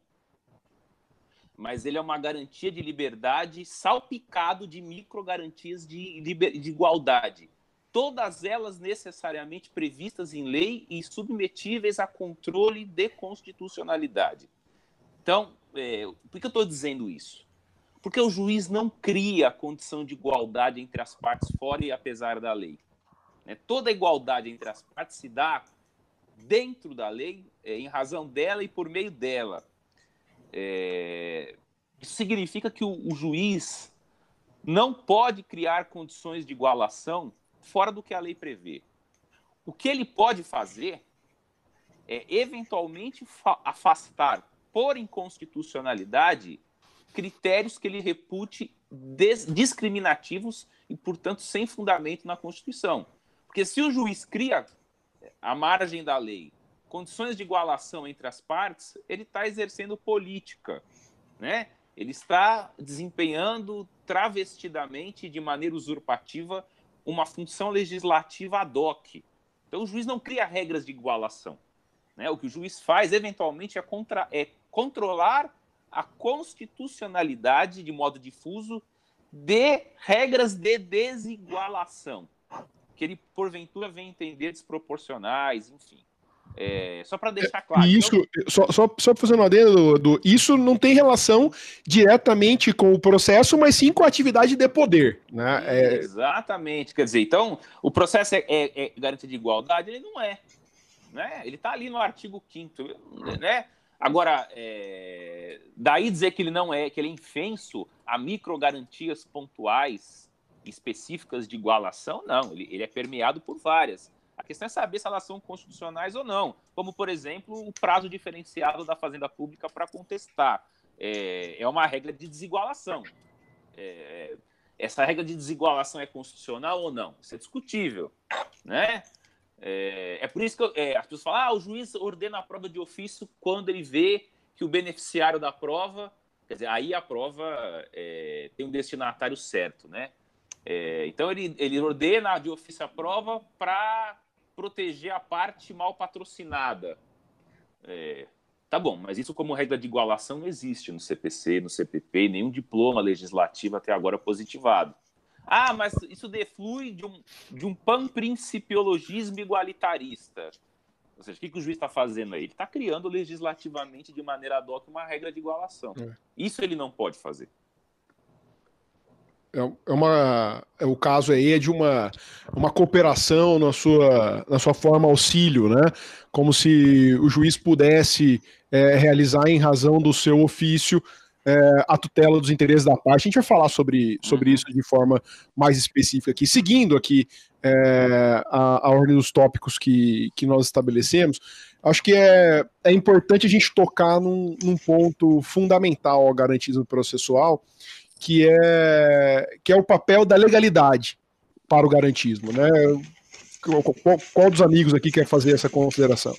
Mas ele é uma garantia de liberdade salpicado de micro-garantias de, de igualdade todas elas necessariamente previstas em lei e submetíveis a controle de constitucionalidade. Então, é, por que eu estou dizendo isso? Porque o juiz não cria a condição de igualdade entre as partes fora e apesar da lei. Né? Toda igualdade entre as partes se dá dentro da lei, é, em razão dela e por meio dela. É, isso significa que o, juiz não pode criar condições de igualação fora do que a lei prevê. O que ele pode fazer é eventualmente afastar por inconstitucionalidade critérios que ele repute discriminativos e, portanto, sem fundamento na Constituição. Porque se o juiz cria, à margem da lei, condições de igualação entre as partes, ele está exercendo política, né? Ele está desempenhando travestidamente, de maneira usurpativa, uma função legislativa ad hoc. Então, o juiz não cria regras de igualação. Né? O que o juiz faz, eventualmente, é, contra, é controlar a constitucionalidade de modo difuso de regras de desigualação, que ele, porventura, vem entender desproporcionais, enfim. É, só para deixar claro. Isso, então... só, só, só fazendo uma adendo, do, do, isso não tem relação diretamente com o processo, mas sim com a atividade de poder. Né? É... Exatamente. Quer dizer, então, o processo é, é, é garantia de igualdade? Ele não é. Né? Ele está ali no artigo 5 né? Agora, é... daí dizer que ele não é, que ele é infenso a microgarantias pontuais específicas de igualação, não, ele, ele é permeado por várias. A questão é saber se elas são constitucionais ou não. Como, por exemplo, o prazo diferenciado da Fazenda Pública para contestar. É, é, uma regra de desigualação. É, essa regra de desigualação é constitucional ou não? Isso é discutível. Né? É, é por isso que eu, é, as pessoas falam: ah, o juiz ordena a prova de ofício quando ele vê que o beneficiário da prova. Quer dizer, aí a prova é, tem um destinatário certo, né? É, então ele, ele ordena de ofício a prova para proteger a parte mal patrocinada. É, tá bom, mas isso como regra de igualação não existe no CPC, no CPP, nenhum diploma legislativo até agora positivado. Ah, mas isso deflui de um, de um panprincipiologismo igualitarista. Ou seja, o que, que o juiz está fazendo aí? Ele está criando legislativamente de maneira ad hoc uma regra de igualação. É. Isso ele não pode fazer. É, é uma, é, o caso aí é de uma, uma cooperação na sua, na sua forma auxílio, né? Como se o juiz pudesse é, realizar em razão do seu ofício é, a tutela dos interesses da parte. A gente vai falar sobre, sobre uhum. isso de forma mais específica aqui. Seguindo aqui é, a, a, ordem dos tópicos que, que nós estabelecemos, acho que é, é importante a gente tocar num, num ponto fundamental ao garantismo processual, que é, que é o papel da legalidade para o garantismo. Né? Qual, qual dos amigos aqui quer fazer essa consideração?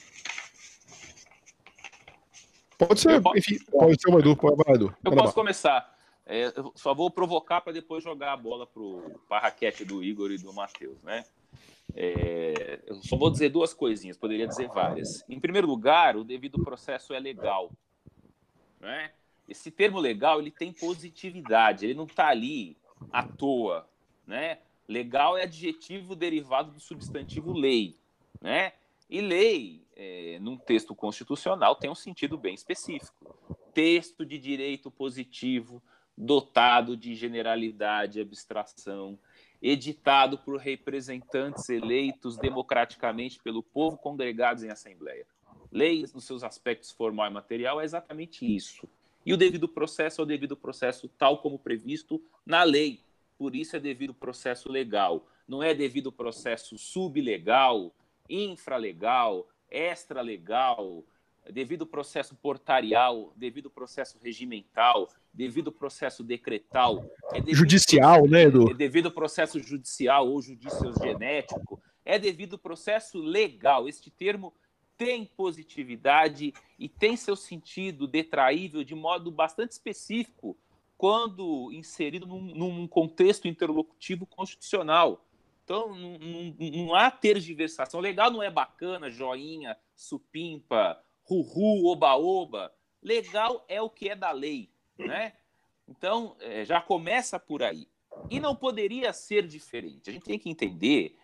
Pode ser, posso, enfim, pode ser o Edu, pode, vai, Edu. Eu posso começar. É, eu só vou provocar para depois jogar a bola para o raquete do Igor e do Matheus, né? É, eu só vou dizer duas coisinhas, poderia dizer várias. Em primeiro lugar, o devido processo é legal, né? esse termo legal ele tem positividade, ele não está ali à toa, né? Legal é adjetivo derivado do substantivo lei, né? E lei, é, num texto constitucional, tem um sentido bem específico. Texto de direito positivo, dotado de generalidade e abstração, editado por representantes eleitos democraticamente pelo povo congregados em assembleia. Lei, nos seus aspectos formal e material, é exatamente isso. E o devido processo é o devido processo tal como previsto na lei. Por isso é devido processo legal. Não é devido processo sublegal, infralegal, extralegal, devido processo portarial, devido processo regimental, devido processo decretal, é judicial, processo, né, Edu? É devido processo judicial ou judicial genético, é devido processo legal. Este termo tem positividade e tem seu sentido detraível de modo bastante específico quando inserido num, num contexto interlocutivo constitucional. Então, não, não, não há tergiversação. Legal não é bacana, joinha, supimpa, ruhu, oba-oba. Legal é o que é da lei, né? Então, é, já começa por aí. E não poderia ser diferente. A gente tem que entender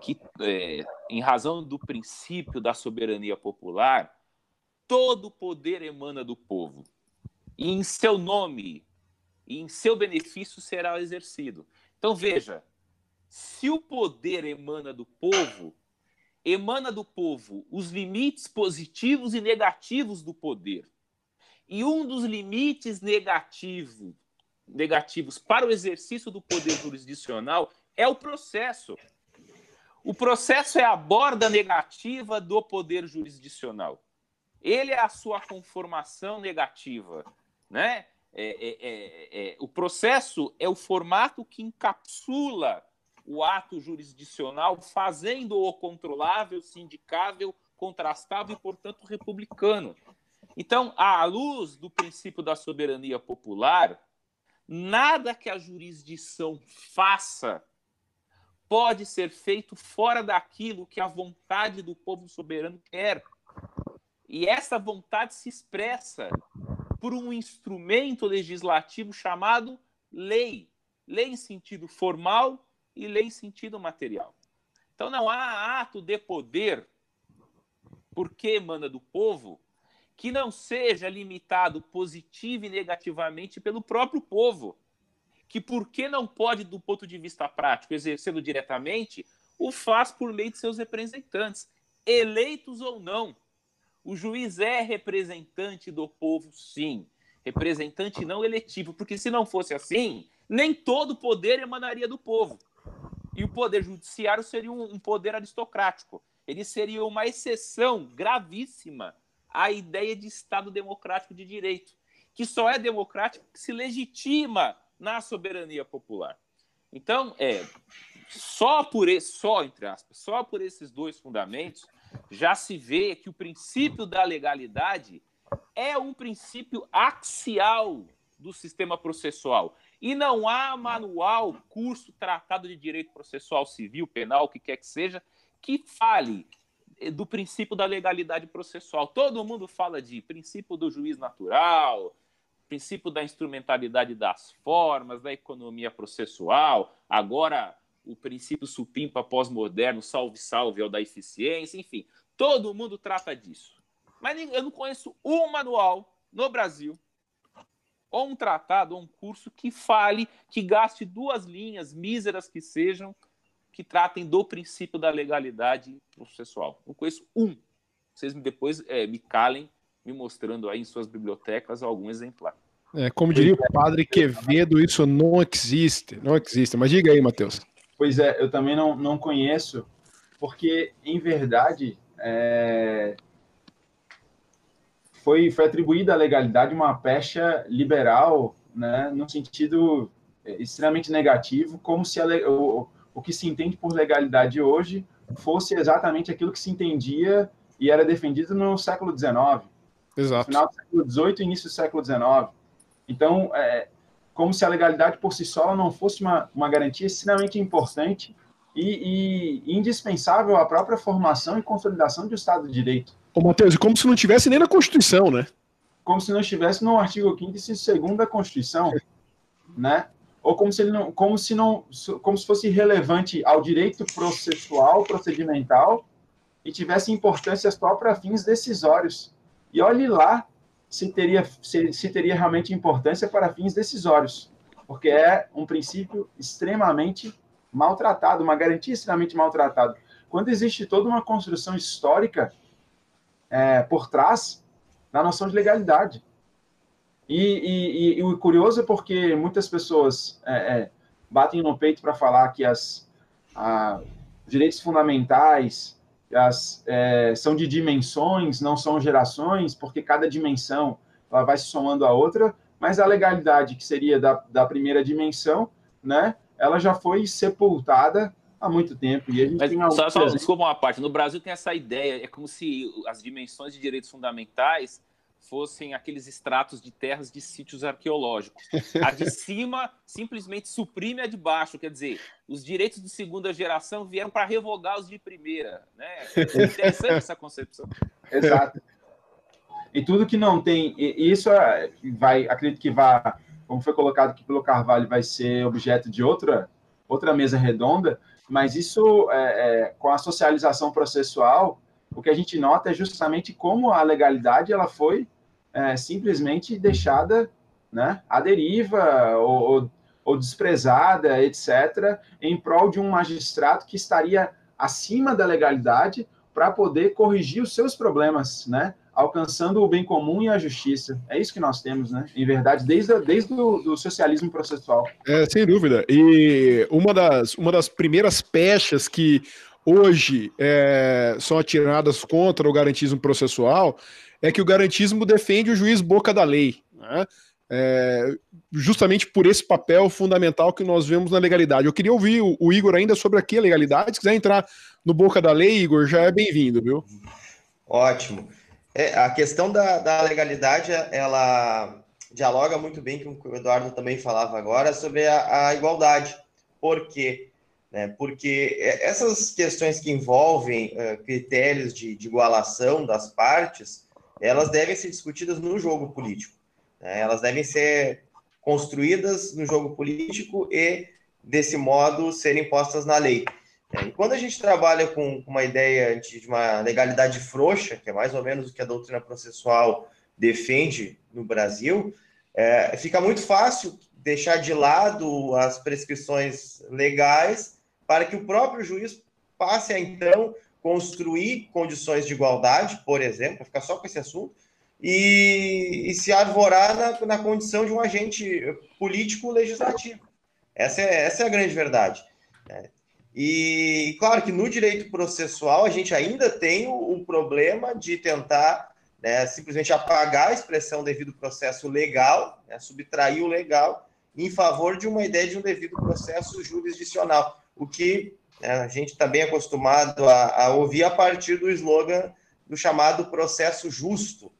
que, é, em razão do princípio da soberania popular, todo poder emana do povo. E em seu nome e em seu benefício será exercido. Então, veja: se o poder emana do povo, emana do povo os limites positivos e negativos do poder. E um dos limites negativo, negativos para o exercício do poder jurisdicional é o processo. O processo é a borda negativa do poder jurisdicional. Ele é a sua conformação negativa, né? É, é, é, é, o processo é o formato que encapsula o ato jurisdicional, fazendo-o controlável, sindicável, contrastável e, portanto, republicano. Então, à luz do princípio da soberania popular, nada que a jurisdição faça pode ser feito fora daquilo que a vontade do povo soberano quer. E essa vontade se expressa por um instrumento legislativo chamado lei. Lei em sentido formal e lei em sentido material. Então não há ato de poder, porque emana do povo, que não seja limitado positivo e negativamente pelo próprio povo, que porque não pode, do ponto de vista prático, exercê-lo diretamente, o faz por meio de seus representantes, eleitos ou não. O juiz é representante do povo, sim. Representante não eletivo, porque se não fosse assim, nem todo poder emanaria do povo. E o poder judiciário seria um, poder aristocrático. Ele seria uma exceção gravíssima à ideia de Estado democrático de direito, que só é democrático que se legitima na soberania popular. Então, é só por esse, só entre aspas, só por esses dois fundamentos já se vê que o princípio da legalidade é um princípio axial do sistema processual. E não há manual, curso, tratado de direito processual civil, penal, o que quer que seja, que fale eh, do princípio da legalidade processual. Todo mundo fala de princípio do juiz natural, princípio da instrumentalidade das formas, da economia processual, agora o princípio supimpa pós-moderno, salve-salve, é o da eficiência, enfim, todo mundo trata disso. Mas eu não conheço um manual no Brasil, ou um tratado, ou um curso que fale, que gaste duas linhas, míseras que sejam, que tratem do princípio da legalidade processual. Não conheço um. Vocês depois é, me calem me mostrando aí em suas bibliotecas algum exemplar. É, como diria o padre Quevedo, isso não existe, não existe. Mas diga aí, Matheus. Pois é, eu também não, não conheço, porque, em verdade, é... foi, foi atribuída à legalidade uma pecha liberal, né, no sentido extremamente negativo, como se a, o, o que se entende por legalidade hoje fosse exatamente aquilo que se entendia e era defendido no século XIX. Exato. Final do século XVIII e início do século XIX. Então, é, como se a legalidade por si só não fosse uma, uma garantia extremamente importante e, e, indispensável à própria formação e consolidação do Estado de Direito. Ô, Matheus, e como se não tivesse nem na Constituição, né? Como se não estivesse no artigo 5 e 2 da Constituição, né? Ou como se, ele não, como, se não, como se fosse relevante ao direito processual, procedimental, e tivesse importância só para fins decisórios. E olhe lá se teria, se, se teria realmente importância para fins decisórios, porque é um princípio extremamente maltratado, uma garantia extremamente maltratada. Quando existe toda uma construção histórica é, por trás da noção de legalidade. E, e, e, o curioso é porque muitas pessoas é, é, batem no peito para falar que as a, direitos fundamentais as, é, são de dimensões, não são gerações, porque cada dimensão ela vai se somando a outra, mas a legalidade, que seria da, da primeira dimensão, né, ela já foi sepultada há muito tempo. E a gente Mas, tem só, só, desculpa uma parte. No Brasil tem essa ideia, é como se as dimensões de direitos fundamentais fossem aqueles extratos de terras de sítios arqueológicos. A de (laughs) cima simplesmente suprime a de baixo, quer dizer, os direitos de segunda geração vieram para revogar os de primeira. Né? É interessante essa concepção. (laughs) Exato. E tudo que não tem, isso é, vai, acredito que vai, como foi colocado aqui pelo Carvalho, vai ser objeto de outra, outra mesa redonda, mas isso, é, é, com a socialização processual, o que a gente nota é justamente como a legalidade ela foi é, simplesmente deixada né, à deriva ou, ou, desprezada, etc., em prol de um magistrado que estaria acima da legalidade para poder corrigir os seus problemas, né? Alcançando o bem comum e a justiça. É isso que nós temos, né? Em verdade, desde, desde o do socialismo processual. É, sem dúvida. E uma das, uma das primeiras pechas que hoje é, são atiradas contra o garantismo processual é que o garantismo defende o juiz boca da lei, né? é, justamente por esse papel fundamental que nós vemos na legalidade. Eu queria ouvir o, o Igor ainda sobre aqui a legalidade. Se quiser entrar no boca da lei, Igor, já é bem-vindo, viu? Ótimo. É, a questão da, da legalidade, ela dialoga muito bem com o que o Eduardo também falava agora sobre a, a igualdade. Por quê? Né? Porque essas questões que envolvem uh, critérios de, de igualação das partes, elas devem ser discutidas no jogo político. Né? Elas devem ser construídas no jogo político e, desse modo, serem postas na lei. Né? E quando a gente trabalha com uma ideia de uma legalidade frouxa, que é mais ou menos o que a doutrina processual defende no Brasil, é, fica muito fácil deixar de lado as prescrições legais para que o próprio juiz passe a, então, construir condições de igualdade, por exemplo, ficar só com esse assunto, e, e se arvorar na, na, condição de um agente político legislativo. Essa é, essa é a grande verdade. Né? E claro que no direito processual a gente ainda tem o, o problema de tentar né, simplesmente apagar a expressão devido processo legal, né, subtrair o legal, em favor de uma ideia de um devido processo jurisdicional, o que né? A gente está bem acostumado a, a, ouvir a partir do slogan do chamado processo justo,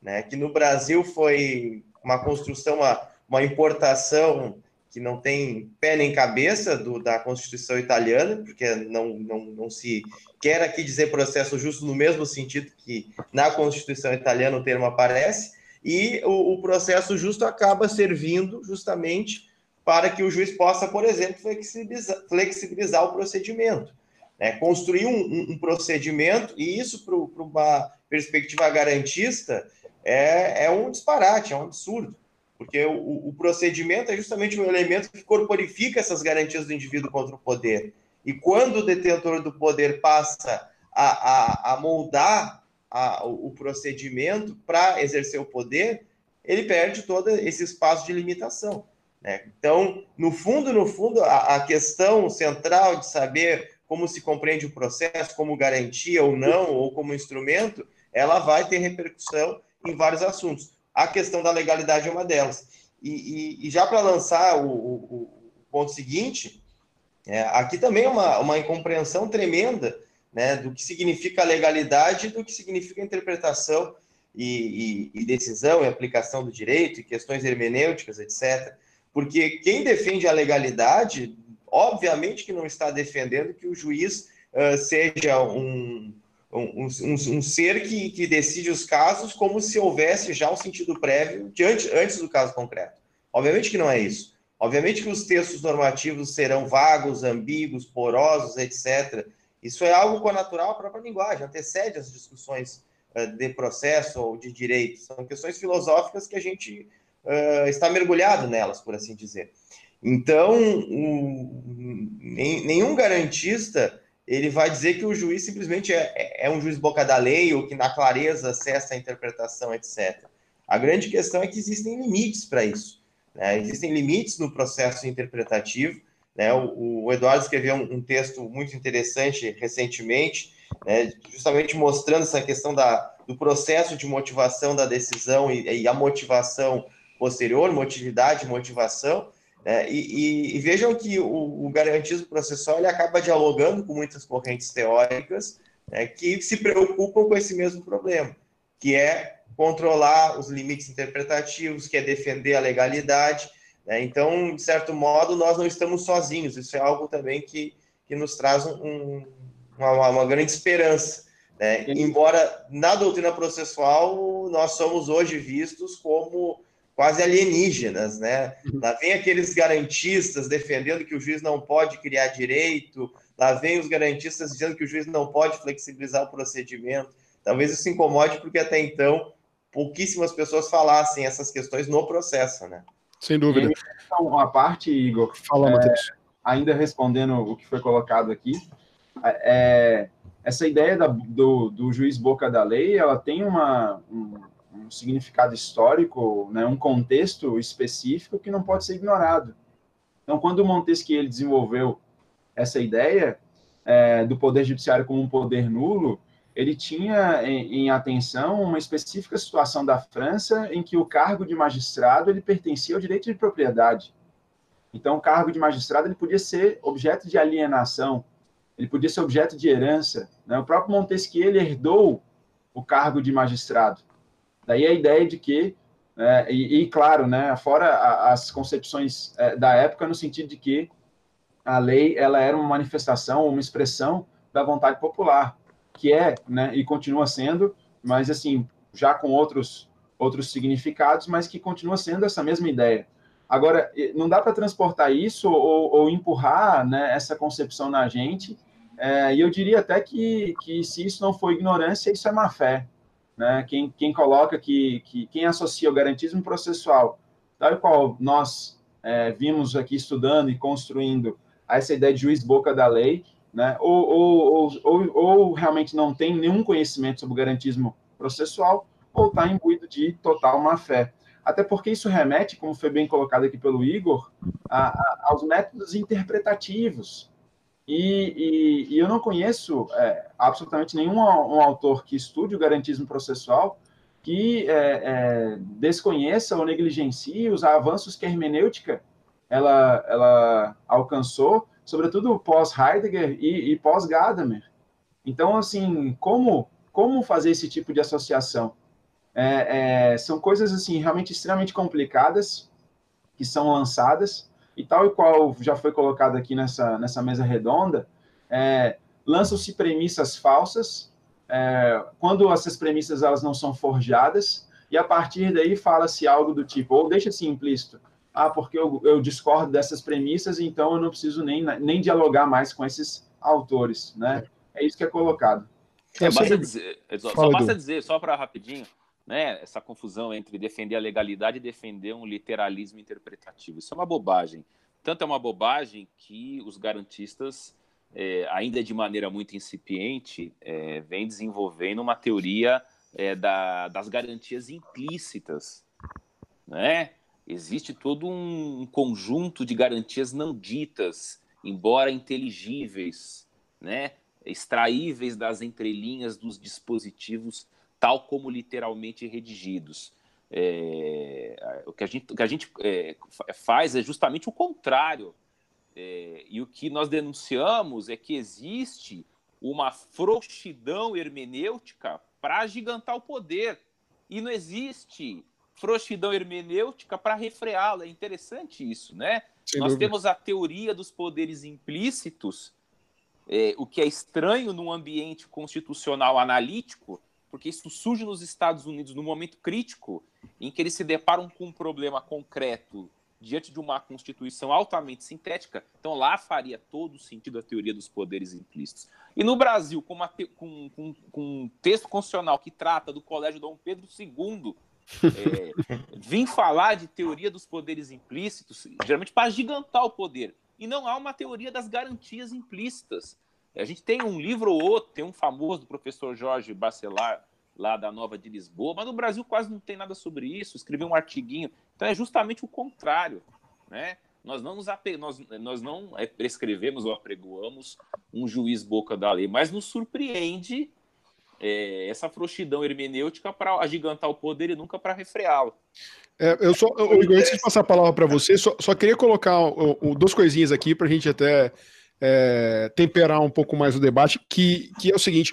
né? que no Brasil foi uma construção, uma, uma importação que não tem pé nem cabeça do, da Constituição italiana, porque não, não, não se quer aqui dizer processo justo no mesmo sentido que na Constituição italiana o termo aparece, e o, o processo justo acaba servindo justamente para que o juiz possa, por exemplo, flexibilizar, flexibilizar o procedimento. Né? Construir um, um, procedimento, e isso para uma perspectiva garantista é, é, um disparate, é um absurdo, porque o, o procedimento é justamente um elemento que corporifica essas garantias do indivíduo contra o poder. E quando o detentor do poder passa a, a, a moldar a, o procedimento para exercer o poder, ele perde todo esse espaço de limitação. Né? Então, no fundo, no fundo, a, a, questão central de saber como se compreende o processo, como garantia ou não, ou como instrumento, ela vai ter repercussão em vários assuntos. A questão da legalidade é uma delas. E, e, e já para lançar o, o, o, ponto seguinte, é, aqui também é uma, uma incompreensão tremenda né, do que significa legalidade e do que significa interpretação e, e, e, decisão e aplicação do direito e questões hermenêuticas, etc. Porque quem defende a legalidade, obviamente que não está defendendo que o juiz uh, seja um, um, um, um, ser que, que decide os casos como se houvesse já um sentido prévio diante, antes do caso concreto. Obviamente que não é isso. Obviamente que os textos normativos serão vagos, ambíguos, porosos, etc. Isso é algo natural à própria linguagem, antecede as discussões uh, de processo ou de direito. São questões filosóficas que a gente uh, está mergulhado nelas, por assim dizer. Então, um, nenhum garantista ele vai dizer que o juiz simplesmente é, é um juiz boca da lei ou que na clareza acessa a interpretação, etc. A grande questão é que existem limites para isso. Né? Existem limites no processo interpretativo. Né? O, o, Eduardo escreveu um, um, texto muito interessante recentemente, né? justamente mostrando essa questão da, do processo de motivação da decisão e, e a motivação posterior, motividade, motivação, É, e, e, e, vejam que o, o, garantismo processual ele acaba dialogando com muitas correntes teóricas né, que se preocupam com esse mesmo problema, que é controlar os limites interpretativos, que é defender a legalidade. Né? Então, de certo modo, nós não estamos sozinhos. Isso é algo também que, que nos traz um, uma, uma, grande esperança. Né? Embora na doutrina processual nós somos hoje vistos como quase alienígenas, né? Uhum. Lá vem aqueles garantistas defendendo que o juiz não pode criar direito, lá vem os garantistas dizendo que o juiz não pode flexibilizar o procedimento. Talvez isso incomode porque até então pouquíssimas pessoas falassem essas questões no processo, né? Sem dúvida. Então, a parte, Igor, Fala, é, Matheus. ainda respondendo o que foi colocado aqui, é, essa ideia da, do, do juiz boca da lei, ela tem uma, um, um significado histórico, né, um contexto específico que não pode ser ignorado. Então, quando Montesquieu ele desenvolveu essa ideia é, do poder judiciário como um poder nulo, ele tinha em, em, atenção uma específica situação da França em que o cargo de magistrado ele pertencia ao direito de propriedade. Então, o cargo de magistrado ele podia ser objeto de alienação, ele podia ser objeto de herança. Né? O próprio Montesquieu ele herdou o cargo de magistrado. Daí a ideia de que, é, e, e, claro, né, fora as concepções é, da época, no sentido de que a lei ela era uma manifestação, uma expressão da vontade popular, que é, né, e continua sendo, mas assim, já com outros outros significados, mas que continua sendo essa mesma ideia. Agora, não dá para transportar isso ou, ou empurrar né, essa concepção na gente, é, e eu diria até que, que se isso não for ignorância, isso é má fé né? Quem, quem coloca que, que quem associa o garantismo processual, tal qual nós é, vimos aqui estudando e construindo essa ideia de juiz boca da lei, né? Ou, ou, ou, ou realmente não tem nenhum conhecimento sobre o garantismo processual, ou está imbuído de total má fé. Até porque isso remete, como foi bem colocado aqui pelo Igor, a, a, aos métodos interpretativos, e, e, e eu não conheço é, absolutamente nenhum um autor que estude o garantismo processual que é, é, desconheça ou negligencie os avanços que a hermenêutica ela, ela alcançou, sobretudo pós-Heidegger e, e pós-Gadamer. Então, assim, como, como fazer esse tipo de associação? É, é, são coisas, assim, realmente extremamente complicadas que são lançadas, e tal e qual já foi colocado aqui nessa, nessa mesa redonda, é, lançam-se premissas falsas, é, quando essas premissas elas não são forjadas, e a partir daí fala-se algo do tipo, ou deixa-se implícito, ah, porque eu, eu, discordo dessas premissas, então eu não preciso nem, nem dialogar mais com esses autores, né? É isso que é colocado. É, basta dizer, só basta dizer, só para rapidinho, né, essa confusão entre defender a legalidade e defender um literalismo interpretativo. Isso é uma bobagem. Tanto é uma bobagem que os garantistas, é, ainda de maneira muito incipiente, é, vem desenvolvendo uma teoria é, da, das garantias implícitas. Né? Existe todo um conjunto de garantias não ditas, embora inteligíveis, né? extraíveis das entrelinhas dos dispositivos tal como literalmente redigidos. É, o que a gente, que a gente é, faz é justamente o contrário. É, e o que nós denunciamos é que existe uma frouxidão hermenêutica para agigantar o poder. E não existe frouxidão hermenêutica para refreá-la. É interessante isso, né? Sem nós dúvida. temos a teoria dos poderes implícitos, é, o que é estranho num ambiente constitucional analítico, porque isso surge nos Estados Unidos no momento crítico em que eles se deparam com um problema concreto diante de uma constituição altamente sintética. Então lá faria todo sentido a teoria dos poderes implícitos. E no Brasil, com, uma, com, com, com um texto constitucional que trata do Colégio Dom Pedro II, é, (laughs) vim falar de teoria dos poderes implícitos, geralmente para gigantar o poder. E não há uma teoria das garantias implícitas. A gente tem um livro ou outro, tem um famoso do professor Jorge Bacelar, lá da Nova de Lisboa, mas no Brasil quase não tem nada sobre isso, escreveu um artiguinho. Então é justamente o contrário, né? Nós não nos ape... nós, nós não é, prescrevemos ou apregoamos um juiz boca da lei, mas nos surpreende é, essa frouxidão hermenêutica para agigantar o poder e nunca para refreá-lo. É, eu só, eu, antes de passar a palavra para você, só, só, queria colocar duas coisinhas aqui para a gente até é, temperar um pouco mais o debate, que, que é o seguinte: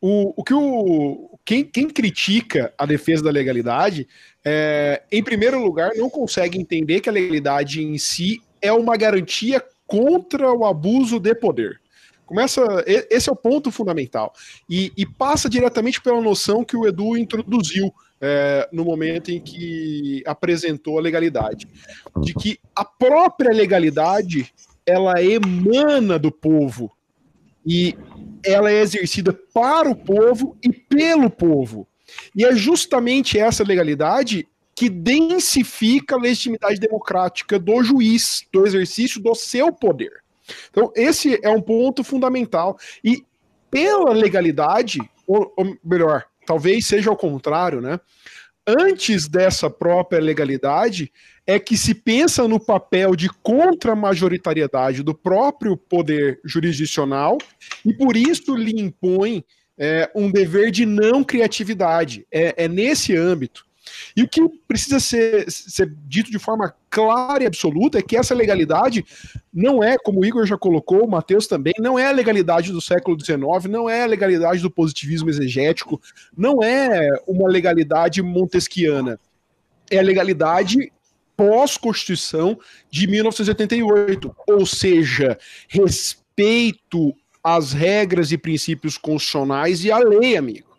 o, o que o, quem, quem critica a defesa da legalidade, é, em primeiro lugar, não consegue entender que a legalidade em si é uma garantia contra o abuso de poder. Começa, esse é o ponto fundamental. E, e passa diretamente pela noção que o Edu introduziu é, no momento em que apresentou a legalidade. De que a própria legalidade ela emana do povo. E ela é exercida para o povo e pelo povo. E é justamente essa legalidade que densifica a legitimidade democrática do juiz, do exercício do seu poder. Então, esse é um ponto fundamental. E pela legalidade, ou, ou melhor, talvez seja o contrário, né? Antes dessa própria legalidade, é que se pensa no papel de contra-majoritariedade do próprio poder jurisdicional e por isso lhe impõe é, um dever de não criatividade. É, é nesse âmbito. E o que precisa ser, ser, dito de forma clara e absoluta é que essa legalidade não é, como o Igor já colocou, o Matheus também, não é a legalidade do século XIX, não é a legalidade do positivismo exegético, não é uma legalidade montesquiana. É a legalidade pós-Constituição de 1988, ou seja, respeito às regras e princípios constitucionais e à lei, amigo.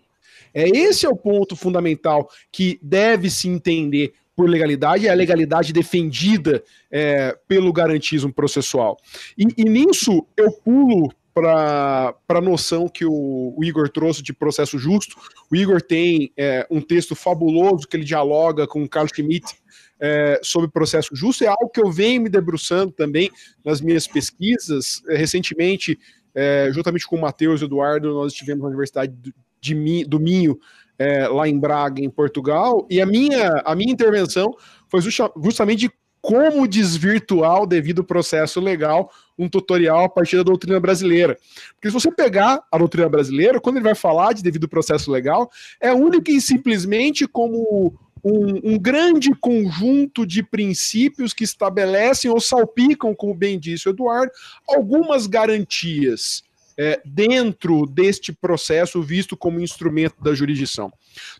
É esse é o ponto fundamental que deve se entender por legalidade, é a legalidade defendida é, pelo garantismo processual. E, e nisso eu pulo para a noção que o, o, Igor trouxe de processo justo. O Igor tem é, um texto fabuloso que ele dialoga com o Carlos Schmitt é, sobre processo justo. É algo que eu venho me debruçando também nas minhas pesquisas. É, recentemente, é, juntamente com o Matheus e Eduardo, nós estivemos na Universidade de, do Minho, é, lá em Braga, em Portugal, e a minha, a minha intervenção foi justa, justamente de como desvirtuar o devido processo legal, um tutorial a partir da doutrina brasileira. Porque se você pegar a doutrina brasileira, quando ele vai falar de devido processo legal, é único e simplesmente como um, um, grande conjunto de princípios que estabelecem ou salpicam, como bem disse o Eduardo, algumas garantias é, dentro deste processo visto como instrumento da jurisdição.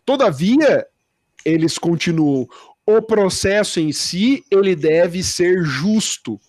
Todavia, eles continuam. O processo em si ele deve ser justo.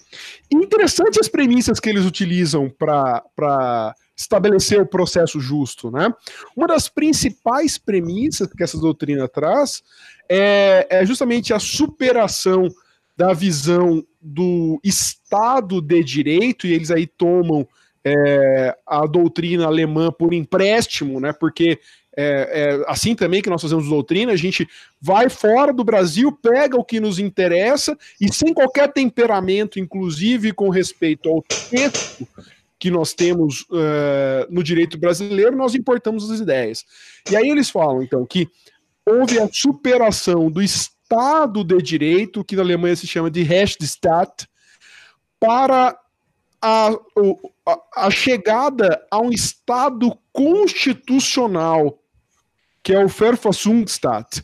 Interessante as premissas que eles utilizam para estabelecer o processo justo, né? Uma das principais premissas que essa doutrina traz é, é justamente a superação da visão do Estado de Direito, e eles aí tomam é, a doutrina alemã por empréstimo, né? Porque é, é, assim também que nós fazemos doutrina, a gente vai fora do Brasil, pega o que nos interessa e sem qualquer temperamento, inclusive com respeito ao texto que nós temos uh, no direito brasileiro, nós importamos as ideias. E aí eles falam, então, que houve a superação do Estado de Direito, que na Alemanha se chama de Rechtsstaat, para a, a, a chegada a um Estado constitucional, que é o Verfassungsstaat.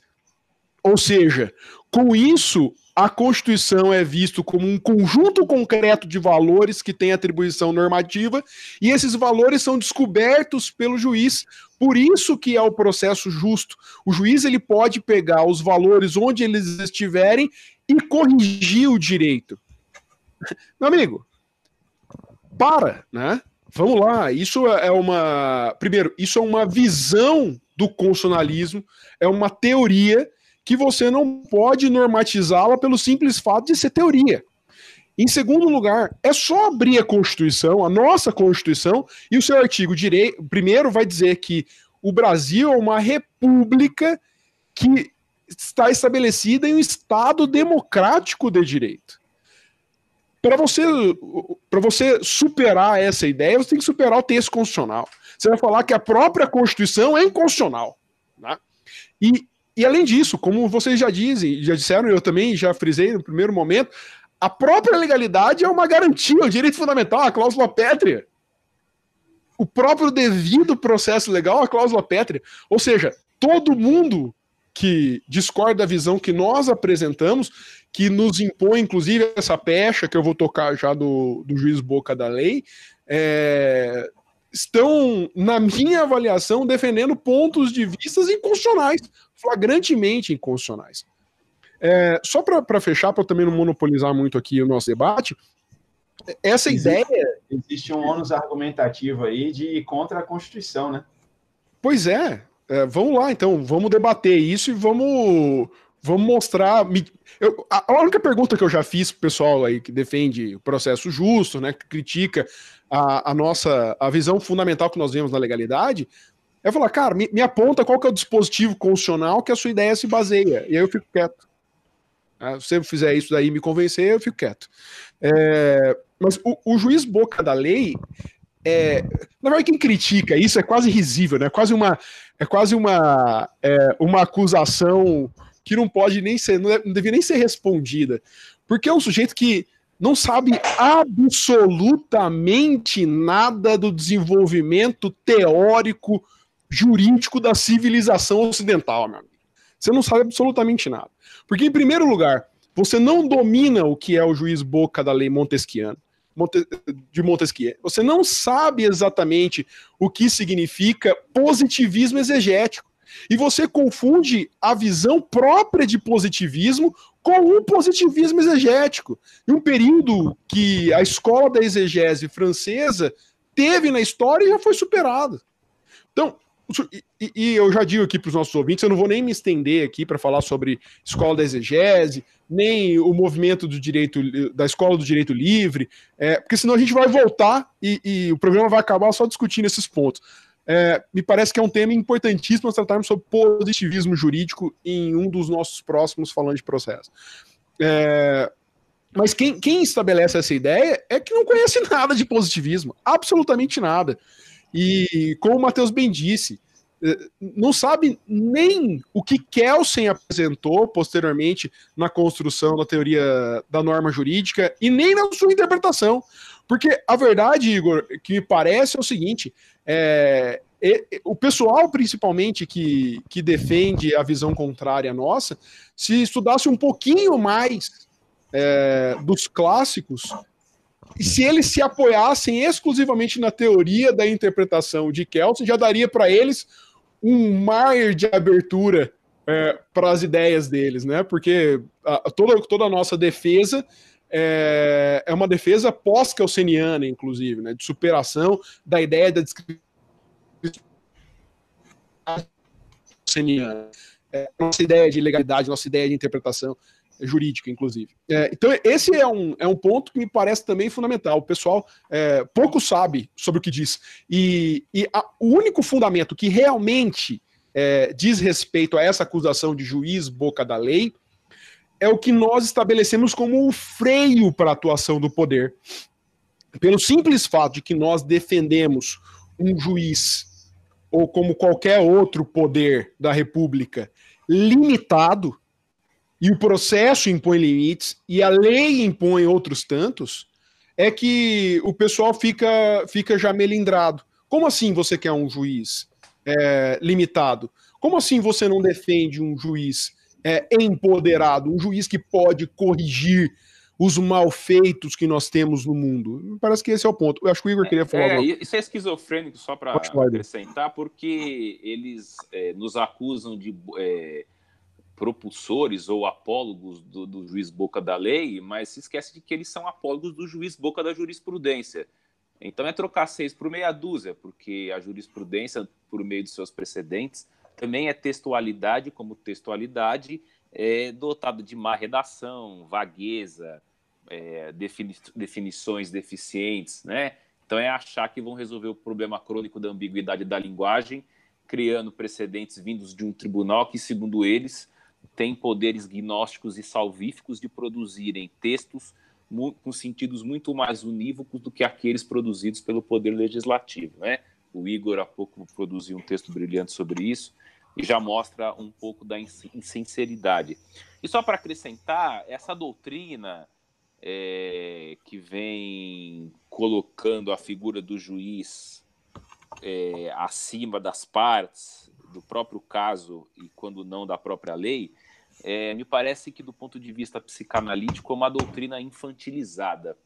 Ou seja, com isso, a Constituição é visto como um conjunto concreto de valores que tem atribuição normativa e esses valores são descobertos pelo juiz. Por isso que é o processo justo. O juiz ele pode pegar os valores onde eles estiverem e corrigir o direito. (laughs) Meu amigo, para, né? Vamos lá, isso é uma. Primeiro, isso é uma visão do constitucionalismo, é uma teoria que você não pode normatizá-la pelo simples fato de ser teoria. Em segundo lugar, é só abrir a Constituição, a nossa Constituição, e o seu artigo direito, primeiro vai dizer que o Brasil é uma república que está estabelecida em um Estado democrático de direito. Para você, para você superar essa ideia, você tem que superar o texto constitucional. Você vai falar que a própria Constituição é inconstitucional. Né? E, e além disso, como vocês já dizem, já disseram, eu também já frisei no primeiro momento, a própria legalidade é uma garantia, é um direito fundamental, a cláusula pétrea. o próprio devido processo legal, a cláusula pétrea. Ou seja, todo mundo que discorda da visão que nós apresentamos, que nos impõe, inclusive, essa pecha que eu vou tocar já do, do juiz Boca da lei, é, estão, na minha avaliação, defendendo pontos de vistas inconstitucionais, flagrantemente inconstitucionais. É, só para fechar, para também não monopolizar muito aqui o nosso debate, essa existe, ideia. Existe um ônus argumentativo aí de ir contra a Constituição, né? Pois é. é vamos lá, então, vamos debater isso e vamos, vamos mostrar. Eu, a única pergunta que eu já fiz pro pessoal aí que defende o processo justo, né, que critica a, a nossa a visão fundamental que nós vemos na legalidade, é falar, cara, me, me aponta qual que é o dispositivo constitucional que a sua ideia se baseia. E aí eu fico quieto. É, se você fizer isso daí e me convencer, eu fico quieto. É, mas o, o, juiz boca da lei, é, na verdade, quem critica isso é quase risível, né? É quase uma, é quase uma, é, uma acusação que não pode nem ser, não, não devia nem ser respondida. Porque é um sujeito que não sabe absolutamente nada do desenvolvimento teórico jurídico da civilização ocidental, meu amigo. Você não sabe absolutamente nada. Porque, em primeiro lugar, você não domina o que é o juiz boca da lei montesquiana, de Montesquieu. Você não sabe exatamente o que significa positivismo exegético. E você confunde a visão própria de positivismo com um positivismo exegético. Em um período que a escola da exegese francesa teve na história e já foi superada. Então, e, e, eu já digo aqui para os nossos ouvintes, eu não vou nem me estender aqui para falar sobre escola da exegese, nem o movimento do direito da escola do direito livre, é, porque senão a gente vai voltar e, e, o programa vai acabar só discutindo esses pontos. É, me parece que é um tema importantíssimo nós tratarmos sobre positivismo jurídico em um dos nossos próximos falando de processo. É, mas quem, quem estabelece essa ideia é que não conhece (laughs) nada de positivismo, absolutamente nada. E como o Matheus bem disse, eh, não sabe nem o que Kelsen apresentou posteriormente na construção da teoria da norma jurídica e nem na sua interpretação. Porque a verdade, Igor, que me parece é o seguinte: é, o pessoal, principalmente, que, que defende a visão contrária à nossa, se estudasse um pouquinho mais é, dos clássicos, se eles se apoiassem exclusivamente na teoria da interpretação de Kelsen, já daria para eles um mar de abertura é, para as ideias deles, né? Porque a, toda, toda a nossa defesa é, é uma defesa pós-kelseniana, inclusive, né? De superação da ideia da descrição é, nossa ideia de legalidade, nossa ideia de interpretação jurídica, inclusive. É, então, esse é um, é um ponto que me parece também fundamental. O pessoal é, pouco sabe sobre o que diz. E, e a, o único fundamento que realmente é, diz respeito a essa acusação de juiz boca da lei é o que nós estabelecemos como o freio para a atuação do poder. Pelo simples fato de que nós defendemos um juiz, ou como qualquer outro poder da República, limitado, e o processo impõe limites e a lei impõe outros tantos, é que o pessoal fica, fica já melindrado. Como assim você quer um juiz é, limitado? Como assim você não defende um juiz é, empoderado, um juiz que pode corrigir os malfeitos que nós temos no mundo? Parece que esse é o ponto. Eu acho que o Igor queria falar. É, isso é esquizofrênico, só para acrescentar, porque eles é, nos acusam de é, propulsores ou apólogos do, do, juiz boca da lei, mas se esquece de que eles são apólogos do juiz boca da jurisprudência. Então é trocar seis por meia dúzia, porque a jurisprudência, por meio de seus precedentes, também é textualidade, como textualidade é dotada de má redação, vagueza, é, defini definições deficientes, né? Então é achar que vão resolver o problema crônico da ambiguidade da linguagem, criando precedentes vindos de um tribunal que, segundo eles, têm poderes gnósticos e salvíficos de produzirem textos com sentidos muito mais unívocos do que aqueles produzidos pelo poder legislativo. Né? O Igor há pouco produziu um texto brilhante sobre isso e já mostra um pouco da insinceridade. E só para acrescentar, essa doutrina é, que vem colocando a figura do juiz é, acima das partes, do próprio caso e quando não da própria lei, é, me parece que do ponto de vista psicanalítico é uma doutrina infantilizada,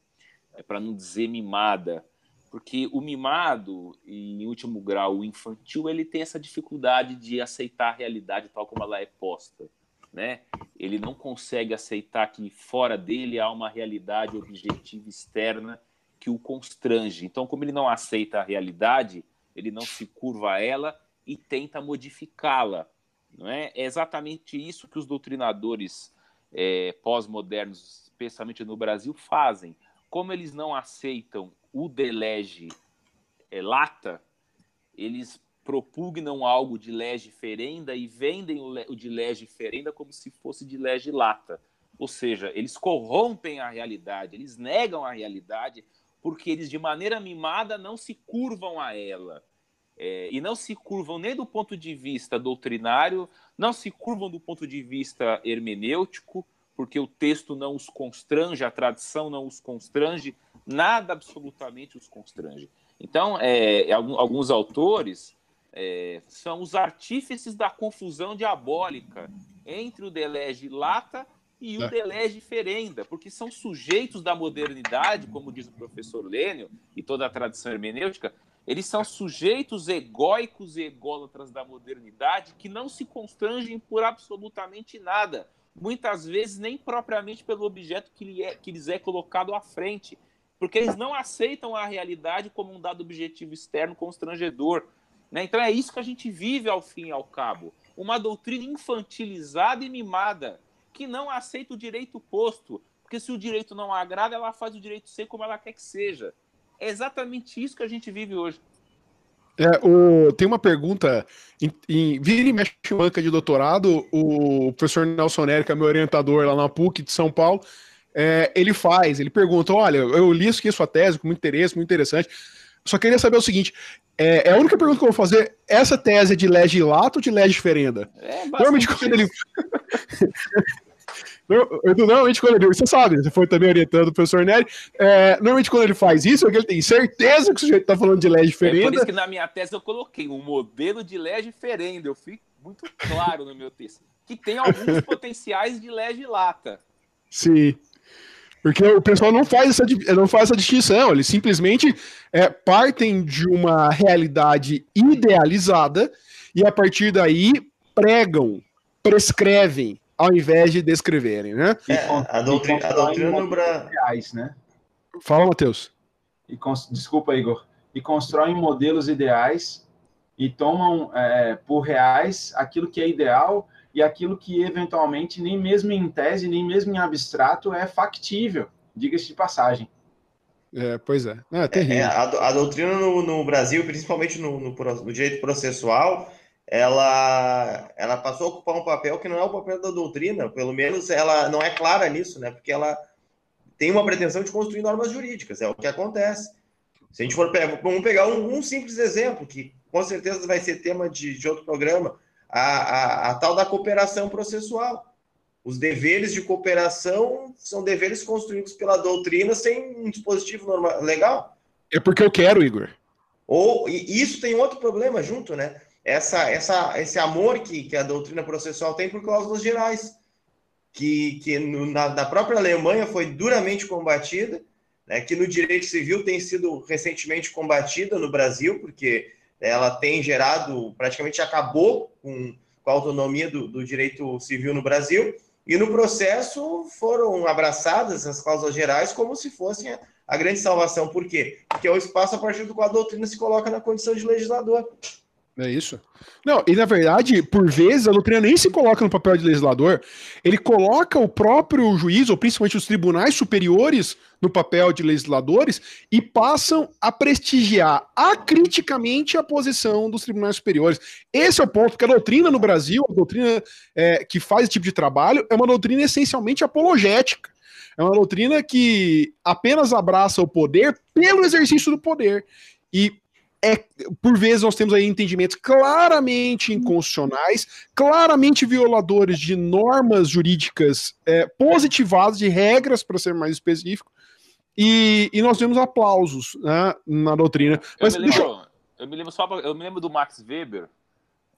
é, para não dizer mimada, porque o mimado, em último grau, o infantil, ele tem essa dificuldade de aceitar a realidade tal como ela é posta. Né? Ele não consegue aceitar que fora dele há uma realidade objetiva externa que o constrange. Então, como ele não aceita a realidade, ele não se curva a ela e tenta modificá-la. Não é? é exatamente isso que os doutrinadores é, pós-modernos, especialmente no Brasil, fazem. Como eles não aceitam o delege é, lata, eles propugnam algo de lege ferenda e vendem o, de lege ferenda como se fosse de lege lata. Ou seja, eles corrompem a realidade, eles negam a realidade porque eles, de maneira mimada, não se curvam a ela. É, e não se curvam nem do ponto de vista doutrinário, não se curvam do ponto de vista hermenêutico, porque o texto não os constrange, a tradição não os constrange, nada absolutamente os constrange. Então, é, alguns autores é, são os artífices da confusão diabólica entre o delege lata e o é. delege ferenda, porque são sujeitos da modernidade, como diz o professor Lênio e toda a tradição hermenêutica, eles são sujeitos egóicos e ególatras da modernidade que não se constrangem por absolutamente nada muitas vezes nem propriamente pelo objeto que, lhe é, que lhes é colocado à frente, porque eles não aceitam a realidade como um dado objetivo externo constrangedor. Né? Então é isso que a gente vive ao fim e ao cabo. Uma doutrina infantilizada e mimada, que não aceita o direito posto, porque se o direito não agrada, ela faz o direito ser como ela quer que seja. É exatamente isso que a gente vive hoje. É, o, tem uma pergunta. Em, em, vira e mexe banca de doutorado, o professor Nelson Nery, que é meu orientador lá na PUC de São Paulo, é, ele faz, ele pergunta: olha, eu li isso aqui, sua tese, com muito interesse, muito interessante. Só queria saber o seguinte: é, é, a única pergunta que eu vou fazer: essa tese é de lege lato ou de lege ferenda? É, Normalmente, quando ele. (laughs) Normalmente, quando ele. Você sabe, você foi também orientando o professor Nery. É, normalmente, quando ele faz isso, é que ele tem certeza que o sujeito está falando de lege ferenda. É por isso que na minha tese eu coloquei um modelo de lege ferenda. Eu fui muito claro no meu texto. Que tem alguns (laughs) potenciais de lege lata. Sim. Porque o pessoal não faz essa, não faz essa distinção, eles simplesmente é, partem de uma realidade idealizada e a partir daí pregam, prescrevem ao invés de descreverem, né? É, a doutrina, a doutrina no Brasil. Né? Fala, Matheus. E, desculpa, Igor. E constroem modelos ideais e tomam é, por reais aquilo que é ideal e aquilo que eventualmente nem mesmo em tese, nem mesmo em abstrato é factível, diga-se de passagem. É, pois é. É, é, é a, a, doutrina no, no, Brasil, principalmente no, no, no direito processual, ela, ela passou a ocupar um papel que não é o papel da doutrina, pelo menos ela não é clara nisso, né? Porque ela tem uma pretensão de construir normas jurídicas, é o que acontece. Se a gente for pegar, vamos pegar um, um simples exemplo, que com certeza vai ser tema de, de outro programa, a, a, a, tal da cooperação processual. Os deveres de cooperação são deveres construídos pela doutrina sem um dispositivo normal, legal. É porque eu quero, Igor. Ou e isso tem outro problema junto, né? Essa, essa, esse amor que, que a doutrina processual tem por cláusulas gerais, que, que no, na, na, própria Alemanha foi duramente combatida, né, que no direito civil tem sido recentemente combatida no Brasil, porque ela tem gerado, praticamente acabou com, com a autonomia do, do direito civil no Brasil, e no processo foram abraçadas as cláusulas gerais como se fossem a, a grande salvação. Por quê? Porque é o espaço a partir do qual a doutrina se coloca na condição de legislador. É isso. Não, e na verdade, por vezes, a doutrina nem se coloca no papel de legislador, ele coloca o próprio juiz, ou principalmente os tribunais superiores, no papel de legisladores e passam a prestigiar acriticamente a posição dos tribunais superiores. Esse é o ponto, porque a doutrina no Brasil, a doutrina é, que faz esse tipo de trabalho, é uma doutrina essencialmente apologética. É uma doutrina que apenas abraça o poder pelo exercício do poder. E é, por vezes nós temos aí entendimentos claramente inconstitucionais, claramente violadores de normas jurídicas é, positivadas, de regras, para ser mais específico, e, e nós temos aplausos né, na doutrina. Mas, eu, me lembro, Eu me lembro só, eu me lembro do Max Weber,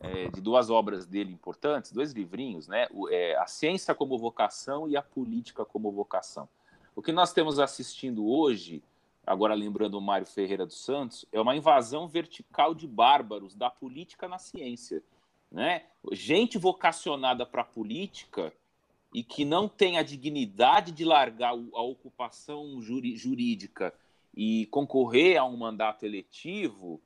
é, de duas obras dele importantes, dois livrinhos, né? O, é, a ciência como vocação e a política como vocação. O que nós temos assistindo hoje, agora lembrando o Mário Ferreira dos Santos, é uma invasão vertical de bárbaros da política na ciência, né? Gente vocacionada para a política e que não tem a dignidade de largar a ocupação jurídica e concorrer a um mandato eletivo,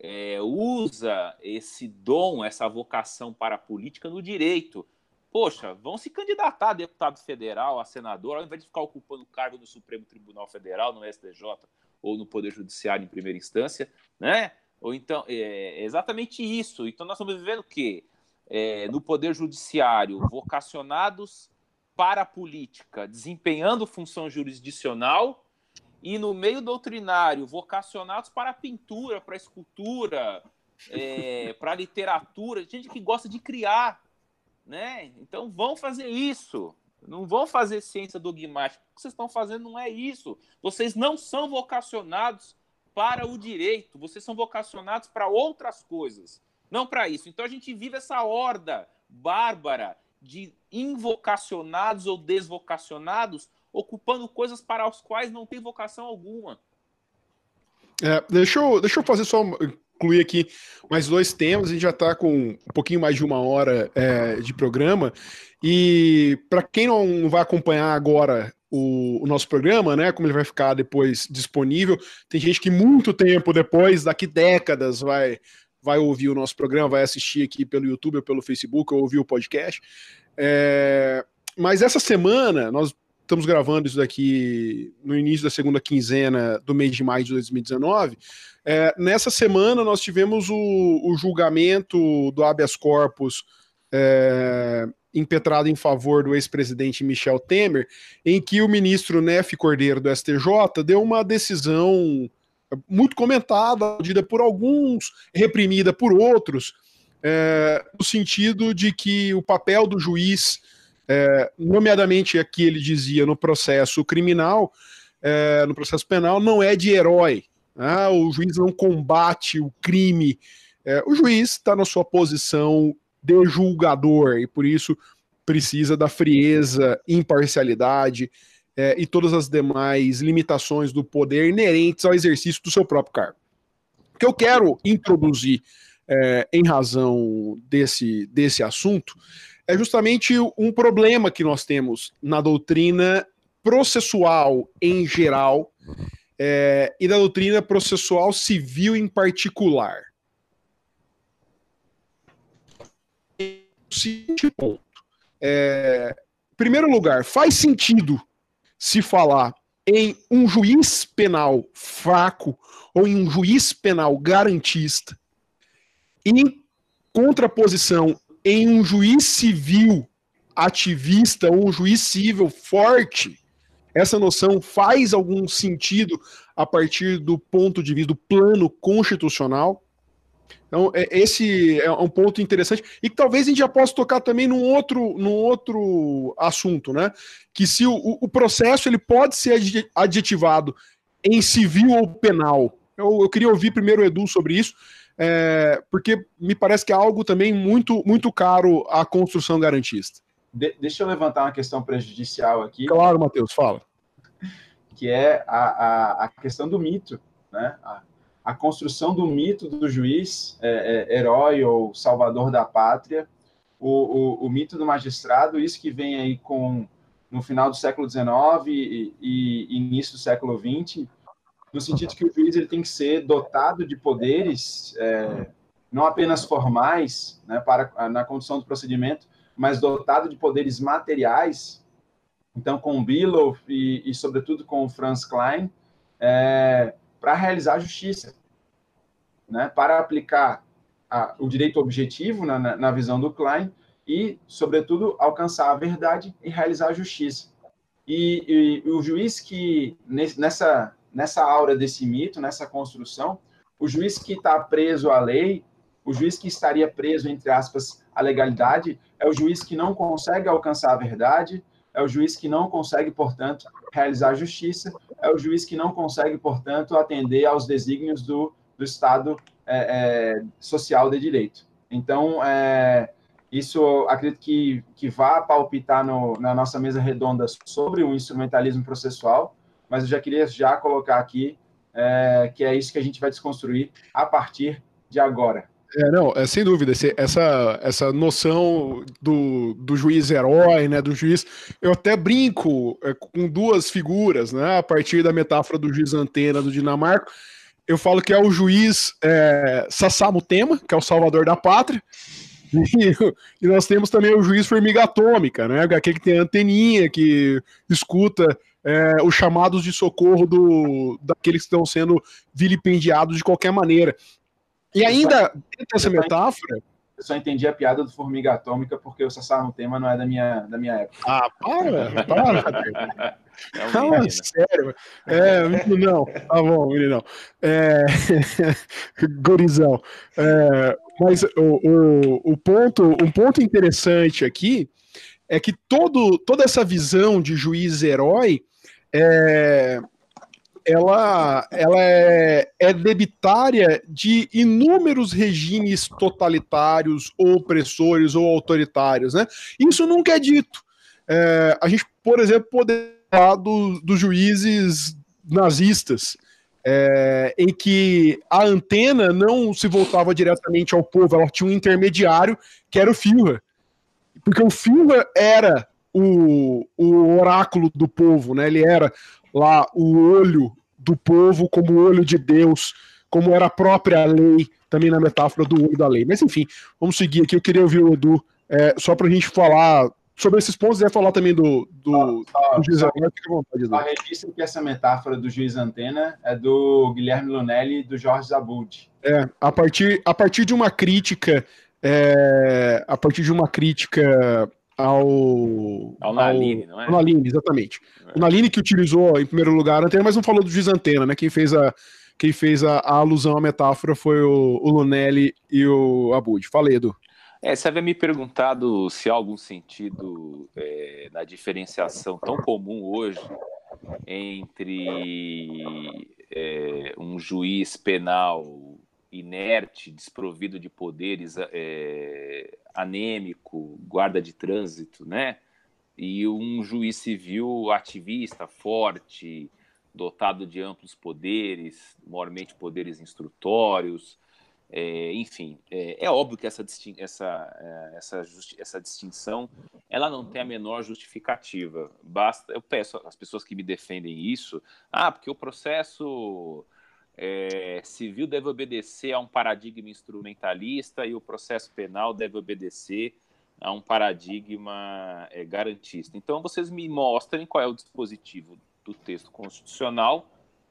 é, usa esse dom, essa vocação para a política no direito. Poxa, vão se candidatar a deputado federal, a senador, ao invés de ficar ocupando cargo no Supremo Tribunal Federal, no STJ ou no Poder Judiciário em primeira instância, né? Ou então, é, é exatamente isso. Então, nós estamos vivendo o quê? É, no Poder Judiciário, vocacionados para a política, desempenhando função jurisdicional, e no meio doutrinário, vocacionados para a pintura, para a escultura, é, para a literatura, gente que gosta de criar, né? Então vão fazer isso. Não vão fazer ciência dogmática. O que vocês estão fazendo não é isso. Vocês não são vocacionados para o direito. Vocês são vocacionados para outras coisas, não para isso. Então a gente vive essa horda bárbara de invocacionados ou desvocacionados ocupando coisas para as quais não tem vocação alguma. É, deixa, eu, deixa eu fazer só incluir aqui mais dois temas. A gente já está com um pouquinho mais de uma hora é, de programa. E para quem não vai acompanhar agora o, o, nosso programa, né? Como ele vai ficar depois disponível, tem gente que muito tempo depois, daqui décadas, vai vai ouvir o nosso programa, vai assistir aqui pelo YouTube ou pelo Facebook, ou ouvir o podcast. É, mas essa semana nós estamos gravando isso daqui no início da segunda quinzena do mês de maio de 2019. É, nessa semana nós tivemos o, o julgamento do habeas corpus é, impetrado em favor do ex-presidente Michel Temer, em que o ministro Nefe Cordeiro do STJ deu uma decisão muito comentada, dita por alguns, reprimida por outros, é, no sentido de que o papel do juiz é, nomeadamente aqui ele dizia no processo criminal, é, no processo penal, não é de herói. Né? O juiz não combate o crime. É, o juiz está na sua posição de julgador e por isso precisa da frieza, imparcialidade é, e todas as demais limitações do poder inerentes ao exercício do seu próprio cargo. O que eu quero introduzir é, em razão desse, desse assunto é justamente um problema que nós temos na doutrina processual em geral é, e da doutrina processual civil em particular. Ponto. É, em primeiro lugar, faz sentido se falar em um juiz penal fraco ou em um juiz penal garantista, em contraposição em um juiz civil ativista um juiz civil forte, essa noção faz algum sentido a partir do ponto de vista do plano constitucional. Então, é, esse é um ponto interessante e que talvez a gente já possa tocar também num outro, num outro assunto, né? Que se o, o processo ele pode ser adjetivado em civil ou penal. Eu, eu queria ouvir primeiro o Edu sobre isso, é, porque me parece que é algo também muito, muito caro à construção garantista. De, deixa eu levantar uma questão prejudicial aqui. Claro, Matheus, fala. (laughs) Que é a, a, a questão do mito, né? A, a, construção do mito do juiz é, é, herói ou salvador da pátria, o, o, o, mito do magistrado, isso que vem aí com no final do século XIX e, e início do século XX, no sentido que o juiz ele tem que ser dotado de poderes é, não apenas formais né, para na condução do procedimento, mas dotado de poderes materiais. Então, com o e, e sobretudo com o Franz Klein, é, para realizar a justiça, né, para aplicar a, o direito objetivo na, na, na visão do Klein e, sobretudo, alcançar a verdade e realizar a justiça. E, e, o juiz que nessa nessa aura desse mito, nessa construção, o juiz que está preso à lei, o juiz que estaria preso, entre aspas, à legalidade, é o juiz que não consegue alcançar a verdade, é o juiz que não consegue, portanto, realizar a justiça, é o juiz que não consegue, portanto, atender aos desígnios do, do Estado é, é, social de direito. Então, é, isso acredito que, que vá palpitar no, na nossa mesa redonda sobre o instrumentalismo processual, mas eu já queria já colocar aqui é, que é isso que a gente vai desconstruir a partir de agora. É, não, é, sem dúvida, essa, essa noção do, do juiz herói, né, do juiz, eu até brinco é, com duas figuras, né, a partir da metáfora do juiz antena do Dinamarca, eu falo que é o juiz é, Sassamo Tema, que é o salvador da pátria, (laughs) e, nós temos também o juiz formiga atômica, né? Aquele que tem anteninha, que escuta é, os chamados de socorro do, daqueles que estão sendo vilipendiados de qualquer maneira. E ainda, dentro dessa metáfora. Eu só entendi a piada do Formiga Atômica porque o Sassamo Tema não é da minha, da minha época. Ah, para, para. (laughs) É um ah, sério? É, não, tá bom, menino. É... (laughs) Gorizão. É, mas o, o, o, ponto, um ponto interessante aqui é que todo, toda essa visão de juiz herói é, ela, ela é, é debitária de inúmeros regimes totalitários, opressores, ou autoritários. Né? Isso nunca é dito. É, a gente, por exemplo, poderia falar dos do juízes nazistas, é, em que a antena não se voltava diretamente ao povo, ela tinha um intermediário, que era o Führer. Porque o Führer era o, o oráculo do povo, né? ele era lá o olho do povo como o olho de Deus, como era a própria lei, também na metáfora do olho da lei. Mas enfim, vamos seguir aqui. Eu queria ouvir o Edu, é, só para a gente falar sobre esses pontos e falar também do, do, só, do juiz só, antena. Fica à vontade, Edu. registre que essa metáfora do juiz antena é do Guilherme Lunelli e do Jorge Zabud. É, a partir, a partir de uma crítica, é, a partir de uma crítica ao. Ao Naline, não é? Ao Naline, exatamente. É. O Naline que utilizou em primeiro lugar a antena, mas não falou do juiz antena, né? Quem fez a, quem fez a, a alusão à metáfora foi o, o Lunelli e o Abud. Falei, Edu. É, você havia me perguntado se há algum sentido é, na diferenciação tão comum hoje entre é, um juiz penal inerte, desprovido de poderes, é, anêmico, guarda de trânsito, né? E um juiz civil ativista, forte, dotado de amplos poderes, maiormente poderes instrutórios, é, enfim, é, é, óbvio que essa, essa, é, essa, essa distinção ela não tem a menor justificativa. Basta, eu peço às pessoas que me defendem isso, ah, porque o processo é, civil deve obedecer a um paradigma instrumentalista e o processo penal deve obedecer a um paradigma é, garantista. Então, vocês me mostrem qual é o dispositivo do texto constitucional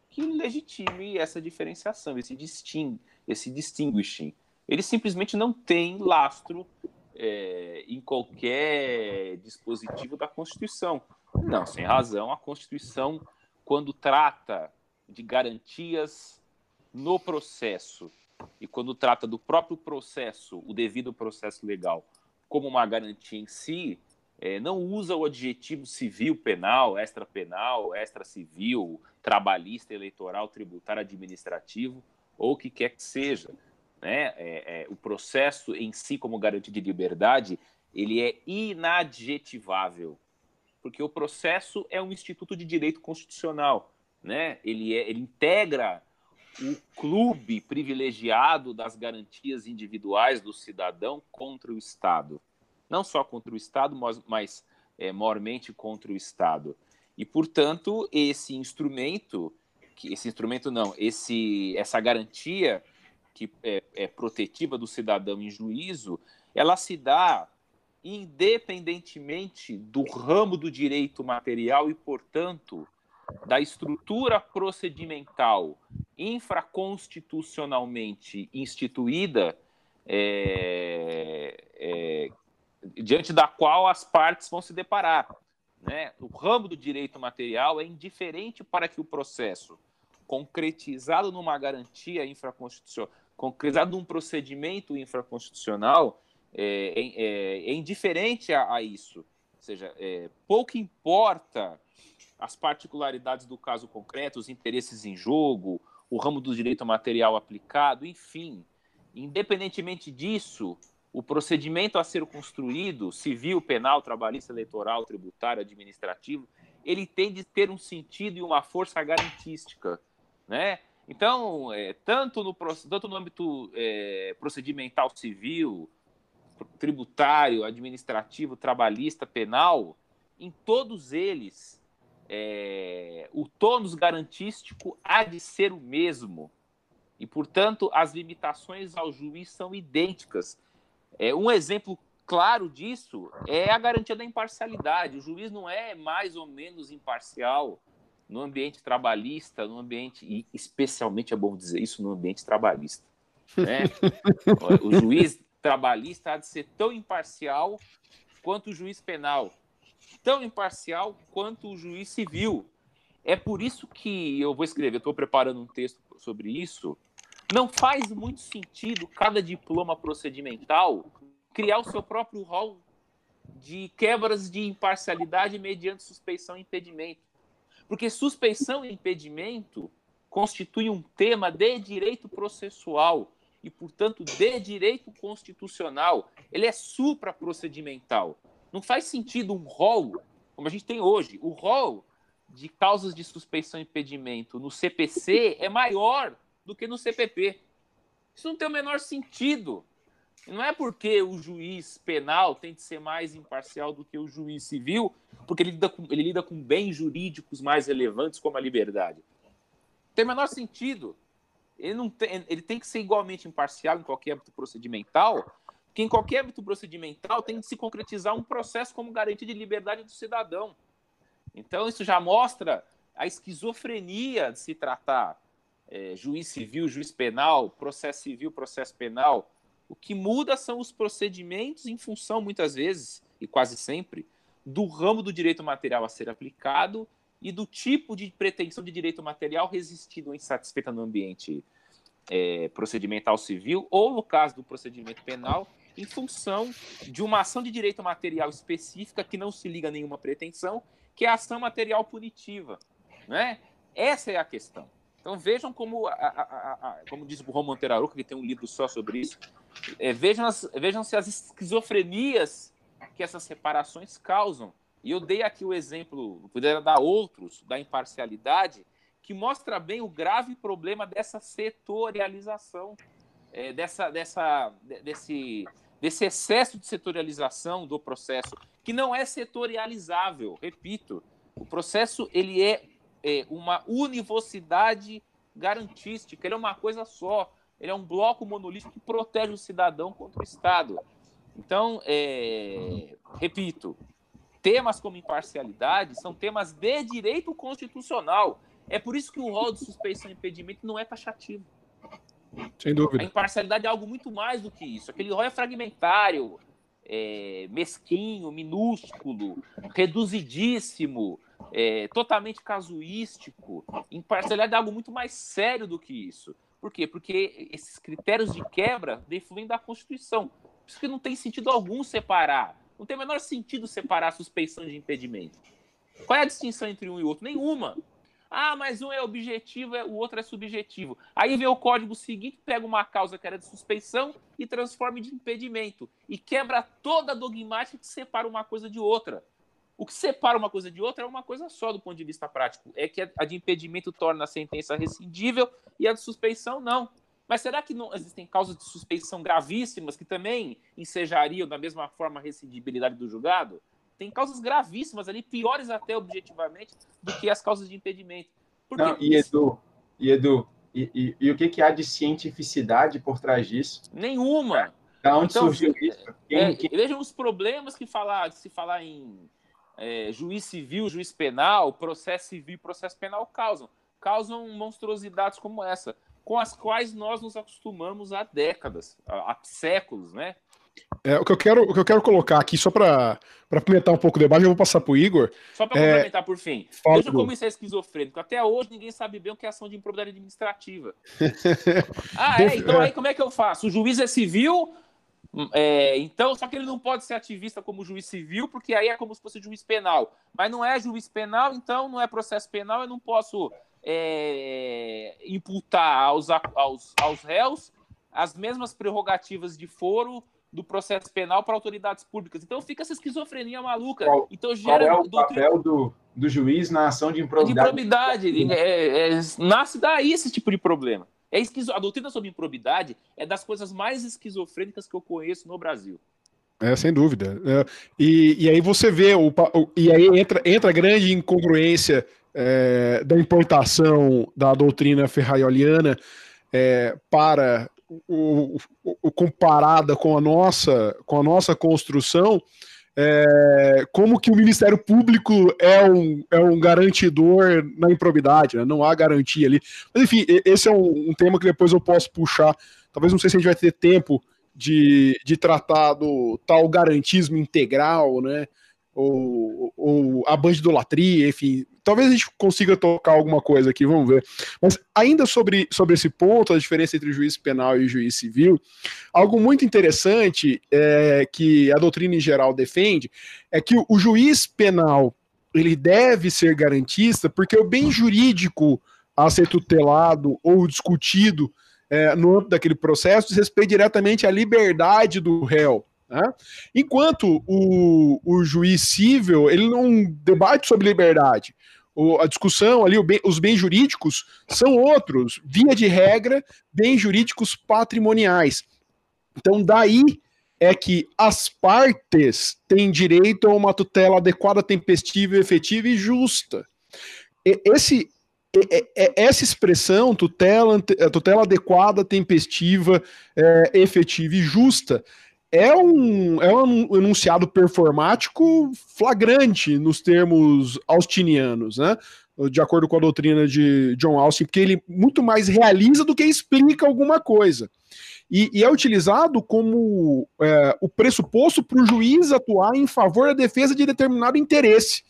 que legitime essa diferenciação, esse distingue esse distinguishing. Ele simplesmente não tem lastro é, em qualquer dispositivo da Constituição. Não, sem razão, a Constituição, quando trata de garantias no processo e quando trata do próprio processo, o devido processo legal, como uma garantia em si, é, não usa o adjetivo civil, penal, extra-penal, extra-civil, trabalhista, eleitoral, tributário, administrativo, ou o que quer que seja. Né? É, é, o processo em si, como garantia de liberdade, ele é inadjetivável, porque o processo é um instituto de direito constitucional. Né? Ele, é, ele integra o clube privilegiado das garantias individuais do cidadão contra o Estado. Não só contra o Estado, mas, mas é, contra o Estado. E, portanto, esse instrumento que esse instrumento não, esse essa garantia que é, é protetiva do cidadão em juízo, ela se dá independentemente do ramo do direito material e, portanto, da estrutura procedimental infraconstitucionalmente instituída, é, é, diante da qual as partes vão se deparar. Né? O ramo do direito material é indiferente para que o processo concretizado numa garantia infraconstitucional, concretizado num procedimento infraconstitucional, é, é, é, indiferente a, a, isso. Ou seja, é, pouco importa as particularidades do caso concreto, os interesses em jogo, o ramo do direito material aplicado, enfim. Independentemente disso, o procedimento a ser construído, civil, penal, trabalhista, eleitoral, tributário, administrativo, ele tem de ter um sentido e uma força garantística, né? Então, é, tanto, no, tanto no âmbito é, procedimental civil, tributário, administrativo, trabalhista, penal, em todos eles, é, o tônus garantístico há de ser o mesmo. E, portanto, as limitações ao juiz são idênticas. É, um exemplo claro disso é a garantia da imparcialidade. O juiz não é mais ou menos imparcial no ambiente trabalhista, no ambiente, e especialmente é bom dizer isso, no ambiente trabalhista. Né? (laughs) o juiz trabalhista há de ser tão imparcial quanto o juiz penal, tão imparcial quanto o juiz civil. É por isso que eu vou escrever, estou preparando um texto sobre isso. Não faz muito sentido cada diploma procedimental criar o seu próprio rol de quebras de imparcialidade mediante suspeição e impedimento. Porque suspeição e impedimento constituem um tema de direito processual e, portanto, de direito constitucional. Ele é supraprocedimental. Não faz sentido um rol, como a gente tem hoje. O rol de causas de suspeição e impedimento no CPC é maior do que no CPP. Isso não tem o menor sentido. Não é porque o juiz penal tem de ser mais imparcial do que o juiz civil, porque ele lida com, ele lida com bens jurídicos mais relevantes como a liberdade. Não tem o menor sentido. Ele, não tem, ele tem que ser igualmente imparcial em qualquer âmbito procedimental, porque em qualquer âmbito procedimental tem de se concretizar um processo como garantia de liberdade do cidadão. Então, isso já mostra a esquizofrenia de se tratar é, juiz civil, juiz penal, processo civil, processo penal, o que muda são os procedimentos em função, muitas vezes, e quase sempre, do ramo do direito material a ser aplicado e do tipo de pretensão de direito material resistido ou insatisfeita no ambiente é, procedimental civil, ou no caso do procedimento penal, em função de uma ação de direito material específica que não se liga a nenhuma pretensão, que é a ação material punitiva. Né? Essa é a questão. Então vejam como, a, a, a, como diz o Roman Teraruca, que tem um livro só sobre isso, é, vejam, as, vejam se as esquizofrenias que essas separações causam. E eu dei aqui o exemplo, poderia dar outros, da imparcialidade, que mostra bem o grave problema dessa setorialização, é, dessa, dessa, desse, desse excesso de setorialização do processo, que não é setorializável, repito. O processo ele é é, uma univocidade garantística, ele é uma coisa só, ele é um bloco monolítico que protege o cidadão contra o Estado. Então, é, repito, temas como imparcialidade são temas de direito constitucional. É por isso que o rol de suspeição e impedimento não é taxativo. Sem dúvida. A imparcialidade é algo muito mais do que isso. Aquele rol é fragmentário, é, mesquinho, minúsculo, reduzidíssimo, é, totalmente casuístico, imparcialidade é algo muito mais sério do que isso. Por quê? Porque esses critérios de quebra defluem da Constituição. Por isso que não tem sentido algum separar. Não tem o menor sentido separar a suspeição de impedimento. Qual é a distinção entre um e outro? Nenhuma. Ah, mas um é objetivo, o outro é subjetivo. Aí vem o código seguinte, pega uma causa que era de suspeição e transforma de impedimento. E quebra toda a dogmática que separa uma coisa de outra. O que separa uma coisa de outra é uma coisa só do ponto de vista prático. É que a de impedimento torna a sentença rescindível e a de suspeição não. Mas será que não existem causas de suspeição gravíssimas que também ensejariam da mesma forma a rescindibilidade do julgado? Tem causas gravíssimas ali, piores até objetivamente do que as causas de impedimento. Não, e Edu, e, Edu e, e, e, o que, que há de cientificidade por trás disso? Nenhuma. Da onde então, surgiu isso? Quem, é, quem... Vejam os problemas que falar, se falar em é, juiz civil, juiz penal, processo civil processo penal causam. Causam monstruosidades como essa, com as quais nós nos acostumamos há décadas, há, há séculos, né? É, o, que eu quero, o que eu quero colocar aqui, só para pimentar um pouco o debate, eu vou passar para o Igor. Só para é... complementar, por fim. Fala, Veja como isso é esquizofrênico. Até hoje ninguém sabe bem o que é ação de improbidade administrativa. (laughs) ah, é? Então aí como é que eu faço? O juiz é civil, é, então, só que ele não pode ser ativista como juiz civil, porque aí é como se fosse juiz penal. Mas não é juiz penal, então não é processo penal, eu não posso é, imputar aos, aos, aos réus as mesmas prerrogativas de foro do processo penal para autoridades públicas. Então fica essa esquizofrenia maluca. Qual, então gera qual é o papel do, do juiz na ação de improbidade? De improbidade. É, é, nasce daí esse tipo de problema. É esquizo... A doutrina sobre improbidade é das coisas mais esquizofrênicas que eu conheço no Brasil. É, sem dúvida. É, e, e aí você vê, o, o, e aí entra, entra a grande incongruência é, da importação da doutrina ferraioliana é, para o, o, comparada com a nossa, com a nossa construção, é, como que o Ministério Público é um, é um garantidor na improbidade, né? não há garantia ali. Mas enfim, esse é um, um, tema que depois eu posso puxar. Talvez não sei se a gente vai ter tempo de, de tratar do tal garantismo integral, né? Ou, ou a bandidolatria, enfim. Talvez a gente consiga tocar alguma coisa aqui, vamos ver. Mas ainda sobre, sobre esse ponto, a diferença entre juiz penal e juiz civil, algo muito interessante é, que a doutrina em geral defende é que o juiz penal ele deve ser garantista porque o bem jurídico a ser tutelado ou discutido é, no âmbito daquele processo diz respeito diretamente à liberdade do réu. Né? Enquanto o, o juiz civil ele não debate sobre liberdade. O, a discussão ali, bem, os bens jurídicos são outros, via de regra, bens jurídicos patrimoniais. Então, daí é que as partes têm direito a uma tutela adequada, tempestiva, efetiva e justa. Esse, essa expressão, tutela, tutela adequada, tempestiva, é, efetiva e justa, é um, é um enunciado performático flagrante nos termos austinianos, né? De acordo com a doutrina de John Austin, porque ele muito mais realiza do que explica alguma coisa. E, e é utilizado como é, o pressuposto para o juiz atuar em favor da defesa de determinado interesse.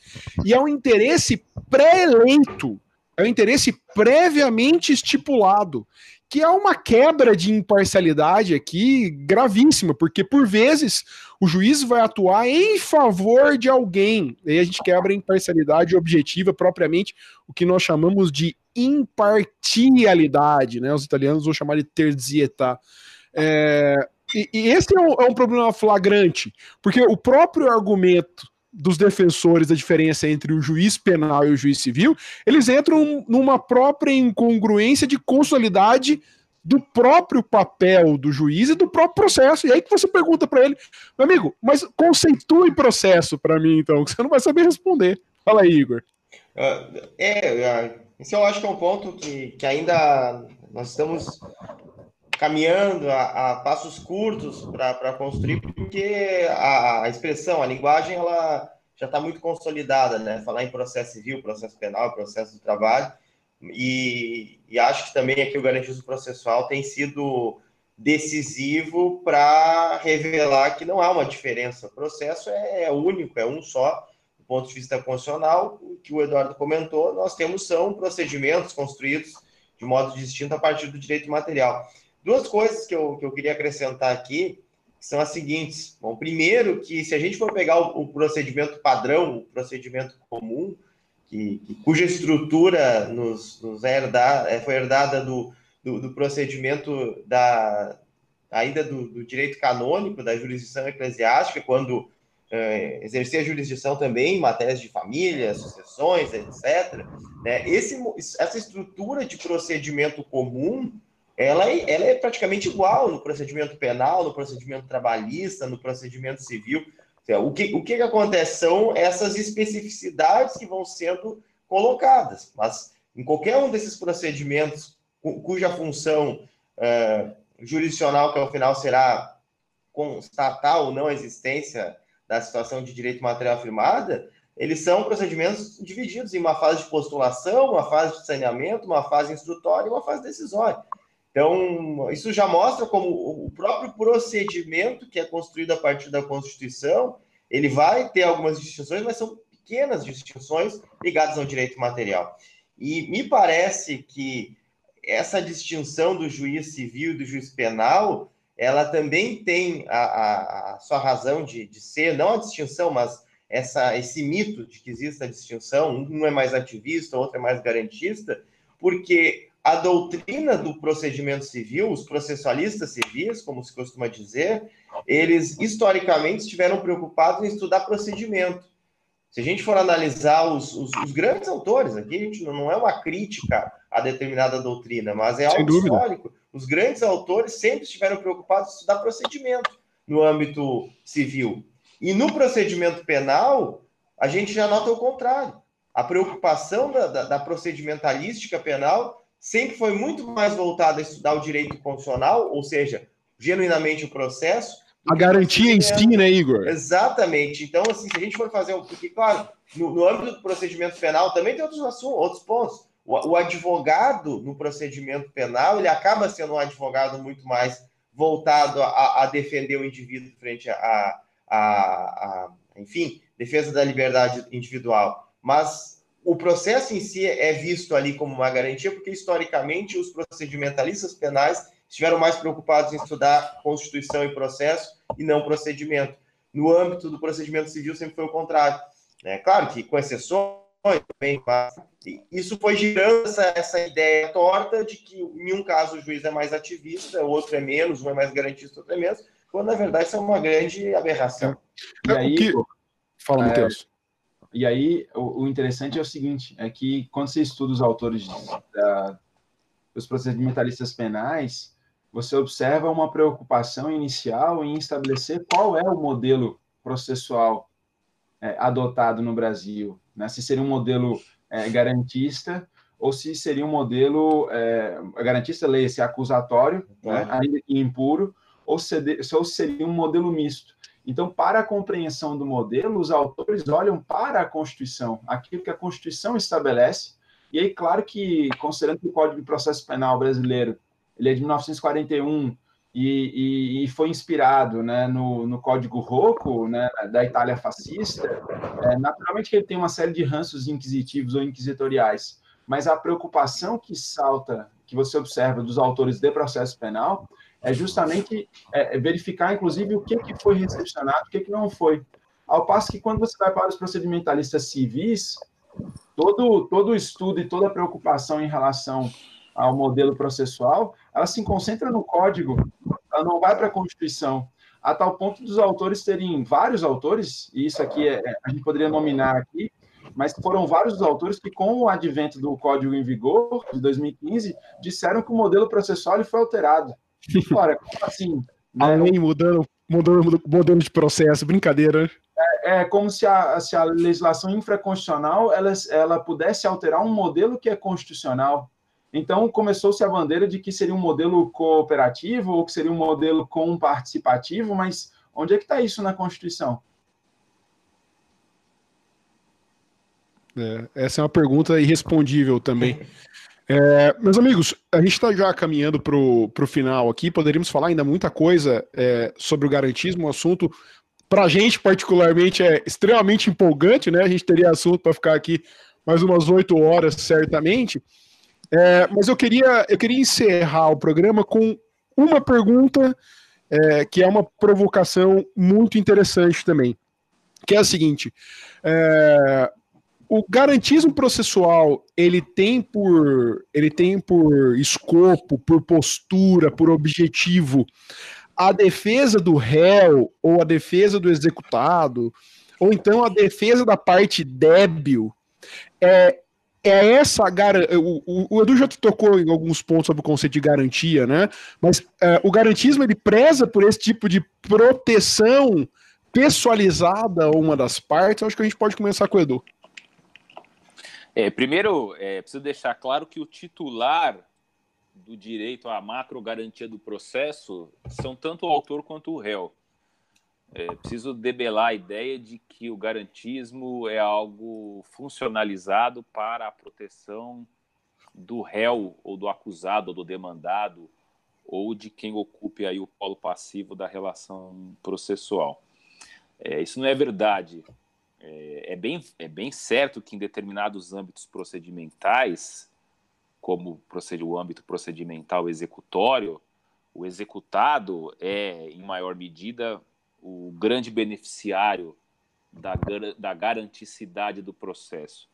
E é um interesse pré-eleito, é um interesse previamente estipulado que é uma quebra de imparcialidade aqui gravíssima, porque por vezes o juiz vai atuar em favor de alguém, e a gente quebra a imparcialidade objetiva propriamente, o que nós chamamos de impartialidade, né? Os italianos vão chamar de terzietà. É, e, e, esse é um, é um problema flagrante, porque o próprio argumento dos defensores da diferença entre o juiz penal e o juiz civil, eles entram numa própria incongruência de consolidade do próprio papel do juiz e do próprio processo. E aí que você pergunta para ele, meu amigo, mas conceitue processo para mim então, que você não vai saber responder. Fala aí, Igor. Uh, é, esse eu acho que é um ponto que, que ainda nós estamos caminhando a, a passos curtos para construir, porque a, a, expressão, a linguagem, ela já está muito consolidada, né? Falar em processo civil, processo penal, processo de trabalho, e, e acho que também aqui o garantismo processual tem sido decisivo para revelar que não há uma diferença. O processo é, é único, é um só, do ponto de vista constitucional, o que o Eduardo comentou, nós temos são procedimentos construídos de modo distinto a partir do direito material. Duas coisas que eu, que eu queria acrescentar aqui são as seguintes. Bom, primeiro, que se a gente for pegar o, o procedimento padrão, o procedimento comum, que, que, cuja estrutura nos, nos é herdada, é, foi herdada do, do, do procedimento da, ainda do, do, direito canônico, da jurisdição eclesiástica, quando é, exercia a jurisdição também em matérias de família, sucessões, etc. Né? Esse, essa estrutura de procedimento comum ela, é, ela é praticamente igual no procedimento penal, no procedimento trabalhista, no procedimento civil. O que, o que, que acontece? São essas especificidades que vão sendo colocadas, mas em qualquer um desses procedimentos cuja função uh, jurisdicional, que ao final será constatar ou não a existência da situação de direito material afirmada, eles são procedimentos divididos em uma fase de postulação, uma fase de saneamento, uma fase instrutória e uma fase decisória. Então, isso já mostra como o próprio procedimento que é construído a partir da Constituição, ele vai ter algumas distinções, mas são pequenas distinções ligadas ao direito material. E me parece que essa distinção do juiz civil e do juiz penal, ela também tem a, a, a sua razão de, de, ser, não a distinção, mas essa, esse mito de que existe a distinção, um é mais ativista, o outro é mais garantista, porque a doutrina do procedimento civil, os processualistas civis, como se costuma dizer, eles historicamente estiveram preocupados em estudar procedimento. Se a gente for analisar os, os, os grandes autores, aqui a gente não, não, é uma crítica a determinada doutrina, mas é algo histórico. Os grandes autores sempre estiveram preocupados em estudar procedimento no âmbito civil. E no procedimento penal, a gente já nota o contrário. A preocupação da, da, da procedimentalística penal sempre foi muito mais voltada a estudar o direito constitucional, ou seja, genuinamente o processo. A garantia em si, né, Igor? Exatamente. Então, assim, se a gente for fazer. Porque, claro, no, no âmbito do procedimento penal também tem outros assuntos, outros pontos. O, o, advogado no procedimento penal, ele acaba sendo um advogado muito mais voltado a, a defender o indivíduo frente a, a, a, enfim, defesa da liberdade individual. Mas o processo em si é visto ali como uma garantia, porque historicamente os procedimentalistas penais estiveram mais preocupados em estudar Constituição e processo e não procedimento. No âmbito do procedimento civil sempre foi o contrário. Né? Claro que com exceções, também, isso foi girando essa, essa ideia torta de que em um caso o juiz é mais ativista, o outro é menos, um é mais garantista, outro é menos, quando na verdade isso é uma grande aberração. É. E aí, que... Fala, é, Matheus. E aí, o, o, interessante é o seguinte, é que quando você estuda os autores da, dos procedimentalistas penais, você observa uma preocupação inicial em estabelecer qual é o modelo processual é, adotado no Brasil, né? se seria um modelo é, garantista ou se seria um modelo é, garantista, leia-se acusatório, né? ainda que impuro, ou se, ou seria um modelo misto. Então, para a compreensão do modelo, os autores olham para a Constituição, aquilo que a Constituição estabelece. E aí, claro que, considerando que o Código de Processo Penal brasileiro ele é de 1941 e, e, e foi inspirado né, no, no Código Rocco, né, da Itália fascista, é, naturalmente que ele tem uma série de ranços inquisitivos ou inquisitoriais, mas a preocupação que salta, que você observa dos autores de processo penal, é justamente é, é, verificar, inclusive, o que, que foi recepcionado, o que, que não foi. Ao passo que, quando você vai para os procedimentalistas civis, todo, todo o estudo e toda a preocupação em relação ao modelo processual, ela se concentra no código, ela não vai para a Constituição, a tal ponto dos autores terem vários autores, e isso aqui é, a gente poderia nominar aqui, mas foram vários os autores que, com o advento do Código em vigor, de 2015, disseram que o modelo processual foi alterado. Ora, como assim? Né? Além mudando, mudando modelo de processo, brincadeira. É, é como se a, se a legislação infraconstitucional ela, ela pudesse alterar um modelo que é constitucional. Então, começou-se a bandeira de que seria um modelo cooperativo ou que seria um modelo comparticipativo, mas onde é que está isso na Constituição? É, essa é uma pergunta irrespondível também. (laughs) É, meus amigos, a gente está já caminhando para o final aqui, poderíamos falar ainda muita coisa é, sobre o garantismo, um assunto, para a gente particularmente, é extremamente empolgante, né? A gente teria assunto para ficar aqui mais umas oito horas, certamente. É, mas eu queria, eu queria encerrar o programa com uma pergunta é, que é uma provocação muito interessante também, que é a seguinte: é, o garantismo processual ele tem por ele tem por escopo, por postura, por objetivo a defesa do réu ou a defesa do executado ou então a defesa da parte débil é é essa o, o, o Edu já tocou em alguns pontos sobre o conceito de garantia, né? Mas é, o garantismo ele preza por esse tipo de proteção pessoalizada a uma das partes. Eu acho que a gente pode começar com o Edu. É, primeiro, é, preciso deixar claro que o titular do direito à macro garantia do processo são tanto o autor quanto o réu. É, preciso debelar a ideia de que o garantismo é algo funcionalizado para a proteção do réu ou do acusado ou do demandado ou de quem ocupe aí o polo passivo da relação processual. É, isso não é verdade. É, é, bem, é bem certo que em determinados âmbitos procedimentais, como o âmbito procedimental executório, o executado é, em maior medida, o grande beneficiário da, da garanticidade do processo.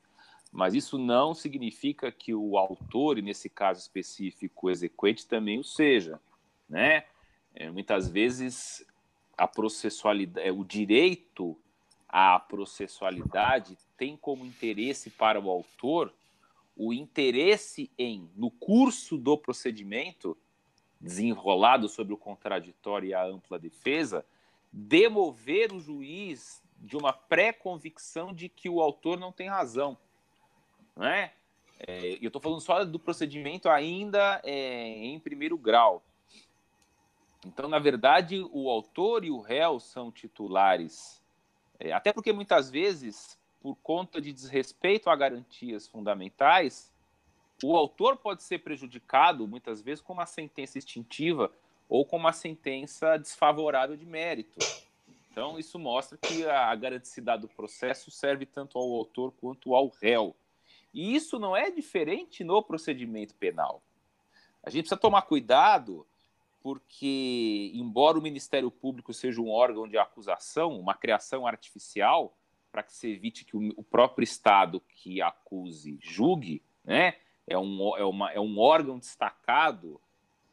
Mas isso não significa que o autor, e nesse caso específico o exequente, também o seja. Né? É, muitas vezes a processualidade, é, o direito à processualidade tem como interesse para o autor o interesse em, no curso do procedimento, desenrolado sobre o contraditório e a ampla defesa, demover o juiz de uma pré-convicção de que o autor não tem razão. Não é? é eu estou falando só do procedimento ainda é, em primeiro grau. Então, na verdade, o autor e o réu são titulares. É, até porque muitas vezes, por conta de desrespeito a garantias fundamentais, o autor pode ser prejudicado, muitas vezes, com uma sentença extintiva ou com uma sentença desfavorável de mérito. Então, isso mostra que a garanticidade do processo serve tanto ao autor quanto ao réu. E isso não é diferente no procedimento penal. A gente precisa tomar cuidado, porque, embora o Ministério Público seja um órgão de acusação, uma criação artificial, para que se evite que o próprio Estado que acuse julgue, né? é, um, é, uma, é um órgão destacado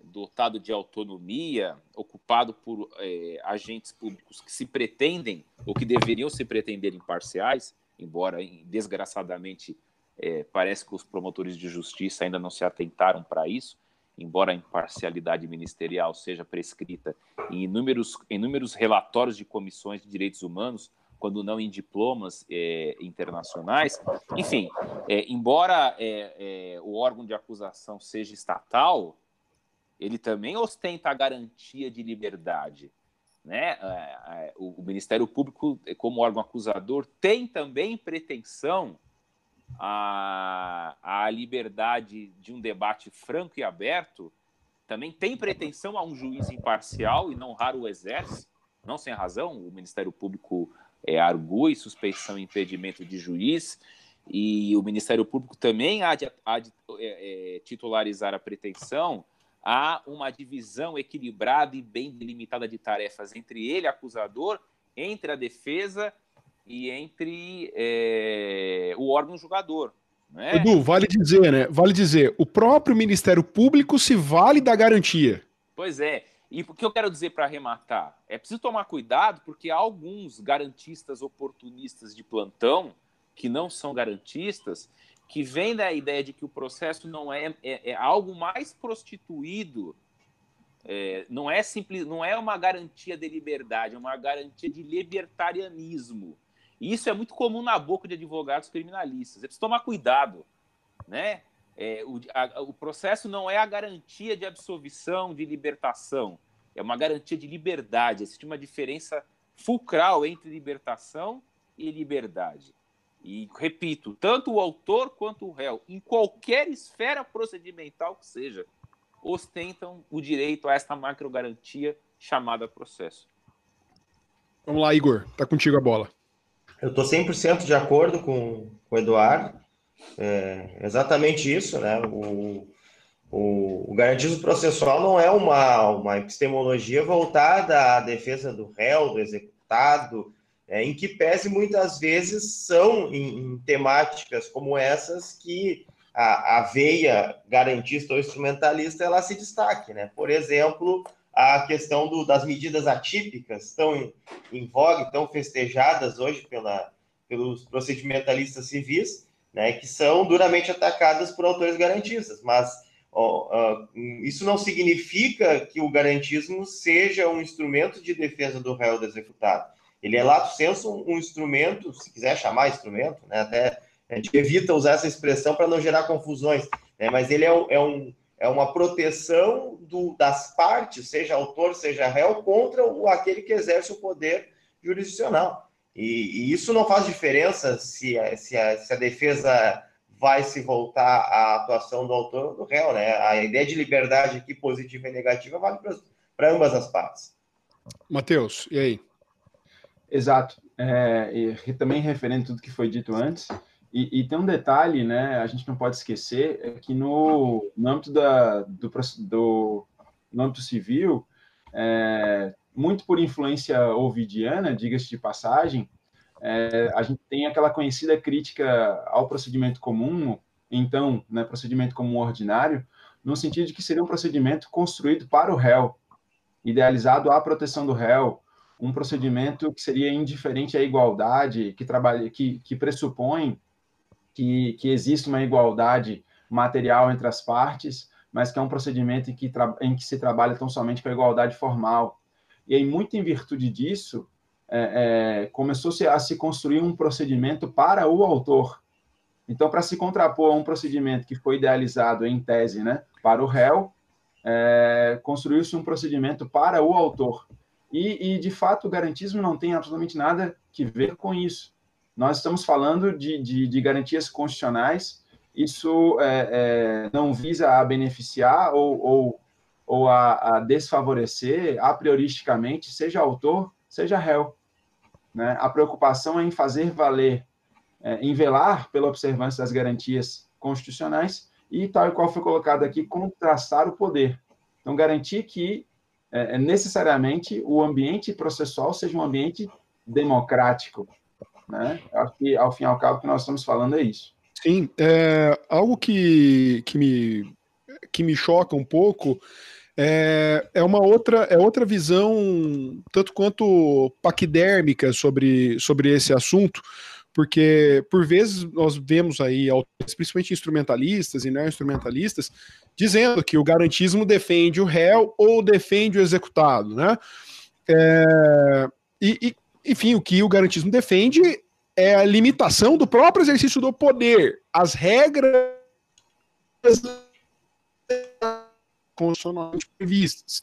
dotado de autonomia, ocupado por é, agentes públicos que se pretendem, ou que deveriam se pretender imparciais, embora, desgraçadamente, é, parece que os promotores de justiça ainda não se atentaram para isso, embora a imparcialidade ministerial seja prescrita em inúmeros, inúmeros relatórios de comissões de direitos humanos, quando não em diplomas é, internacionais. Enfim, é, embora é, o órgão de acusação seja estatal, ele também ostenta a garantia de liberdade. Né? O Ministério Público, como órgão acusador, tem também pretensão à, à liberdade de um debate franco e aberto, também tem pretensão a um juiz imparcial, e não raro o exerce, não sem razão, o Ministério Público é, argui suspeição e impedimento de juiz, e o Ministério Público também há de, há de é, é, titularizar a pretensão há uma divisão equilibrada e bem delimitada de tarefas entre ele, acusador, entre a defesa e entre é, o órgão julgador. Né? Edu, vale dizer, né? Vale dizer, o próprio Ministério Público se vale da garantia. Pois é. E o que eu quero dizer para arrematar? É preciso tomar cuidado, porque há alguns garantistas oportunistas de plantão, que não são garantistas, que vem da ideia de que o processo não é, é, é algo mais prostituído, é, não é simples, não é uma garantia de liberdade, é uma garantia de libertarianismo. E isso é muito comum na boca de advogados criminalistas. É preciso tomar cuidado, né? É, o, a, o processo não é a garantia de absolvição, de libertação, é uma garantia de liberdade. Existe uma diferença fulcral entre libertação e liberdade. E repito, tanto o autor quanto o réu, em qualquer esfera procedimental que seja, ostentam o direito a esta macrogarantia chamada processo. Vamos lá, Igor, tá contigo a bola. Eu estou 100% de acordo com, com o Eduardo. É exatamente isso, né? O, o, o garantismo processual não é uma, uma epistemologia voltada à defesa do réu, do executado, é, em que pese muitas vezes são em, em temáticas como essas que a, a, veia garantista ou instrumentalista ela se destaque, né? Por exemplo, a questão do, das medidas atípicas estão em, em voga, estão festejadas hoje pela, pelos procedimentalistas civis, né? Que são duramente atacadas por autores garantistas, mas ó, ó, isso não significa que o garantismo seja um instrumento de defesa do réu do executado ele é lato senso um instrumento, se quiser chamar instrumento, né? Até a gente evita usar essa expressão para não gerar confusões, né? Mas ele é, um, é, um, é uma proteção do, das partes, seja autor, seja réu, contra o, aquele que exerce o poder jurisdicional. E, e isso não faz diferença se, se, a, se a defesa vai se voltar à atuação do autor ou do réu, né? A ideia de liberdade aqui, positiva e negativa, vale para ambas as partes. Matheus, e aí? Exato. É, e também referendo tudo que foi dito antes, e, e, tem um detalhe, né, a gente não pode esquecer, é que no, no âmbito da, do, do no âmbito civil, é, muito por influência ovidiana, diga-se de passagem, é, a gente tem aquela conhecida crítica ao procedimento comum, então, né, procedimento comum ordinário, no sentido de que seria um procedimento construído para o réu, idealizado à proteção do réu, um procedimento que seria indiferente à igualdade, que trabalha, que, que pressupõe que, que existe uma igualdade material entre as partes, mas que é um procedimento em que, em que se trabalha tão somente com a igualdade formal. E aí, muito em virtude disso, é, é, começou-se a se construir um procedimento para o autor. Então, para se contrapor a um procedimento que foi idealizado em tese né, para o réu, é, construiu-se um procedimento para o autor. E, e, de fato, o garantismo não tem absolutamente nada que ver com isso. Nós estamos falando de, de, de garantias constitucionais, isso é, é, não visa a beneficiar ou, ou, ou a, a, desfavorecer, a prioristicamente, seja autor, seja réu. Né? A preocupação é em fazer valer, é, em velar pela observância das garantias constitucionais e, tal e qual foi colocado aqui, contrastar o poder. Então, garantir que é, é, necessariamente o ambiente processual seja um ambiente democrático. Né? Acho que, ao fim e ao cabo, o que nós estamos falando é isso. Sim, é, algo que, que, me, que me choca um pouco é, é uma outra, é outra visão, tanto quanto paquidérmica sobre, sobre esse assunto, porque por vezes nós vemos aí, principalmente instrumentalistas e não instrumentalistas, dizendo que o garantismo defende o réu ou defende o executado, né? É, e, e, enfim, o que o garantismo defende é a limitação do próprio exercício do poder, as regras constitucionalmente previstas.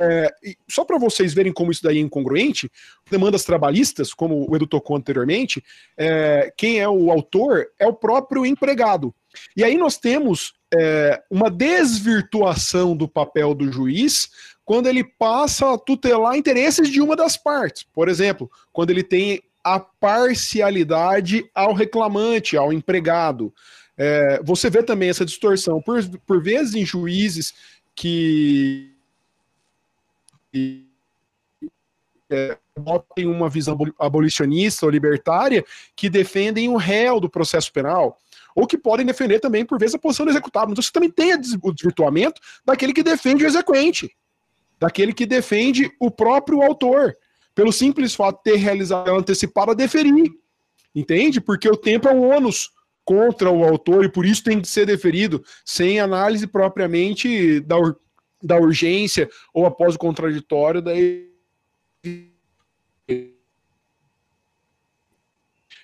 É, só para vocês verem como isso daí é incongruente, demandas trabalhistas, como o Edu tocou anteriormente, é, quem é o autor é o próprio empregado. E aí nós temos é, uma desvirtuação do papel do juiz quando ele passa a tutelar interesses de uma das partes. Por exemplo, quando ele tem a parcialidade ao reclamante, ao empregado. É, você vê também essa distorção, por, por vezes, em juízes que é, botem uma visão abolicionista ou libertária que defendem o réu do processo penal, ou que podem defender também, por vezes, a posição do executado. Então você também tem o desvirtuamento daquele que defende o exequente, daquele que defende o próprio autor, pelo simples fato de ter realizado antecipada a deferir. Entende? Porque o tempo é um ônus contra o autor e por isso tem que ser deferido, sem análise propriamente da, da urgência ou após o contraditório, daí.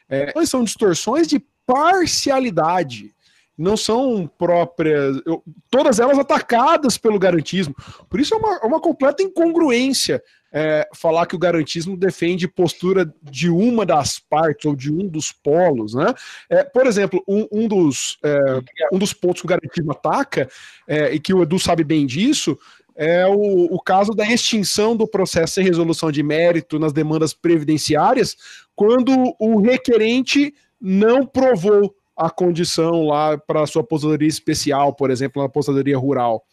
É, são distorções de parcialidade, não são próprias, eu, todas elas atacadas pelo garantismo. Por isso é uma, é uma completa incongruência é, falar que o garantismo defende postura de uma das partes ou de um dos polos, né? É, por exemplo, um, um dos, é, um dos pontos que o garantismo ataca, é, e que o Edu sabe bem disso, é o, o caso da extinção do processo sem resolução de mérito nas demandas previdenciárias, quando o requerente não provou a condição lá para sua aposentadoria especial, por exemplo, na aposentadoria rural.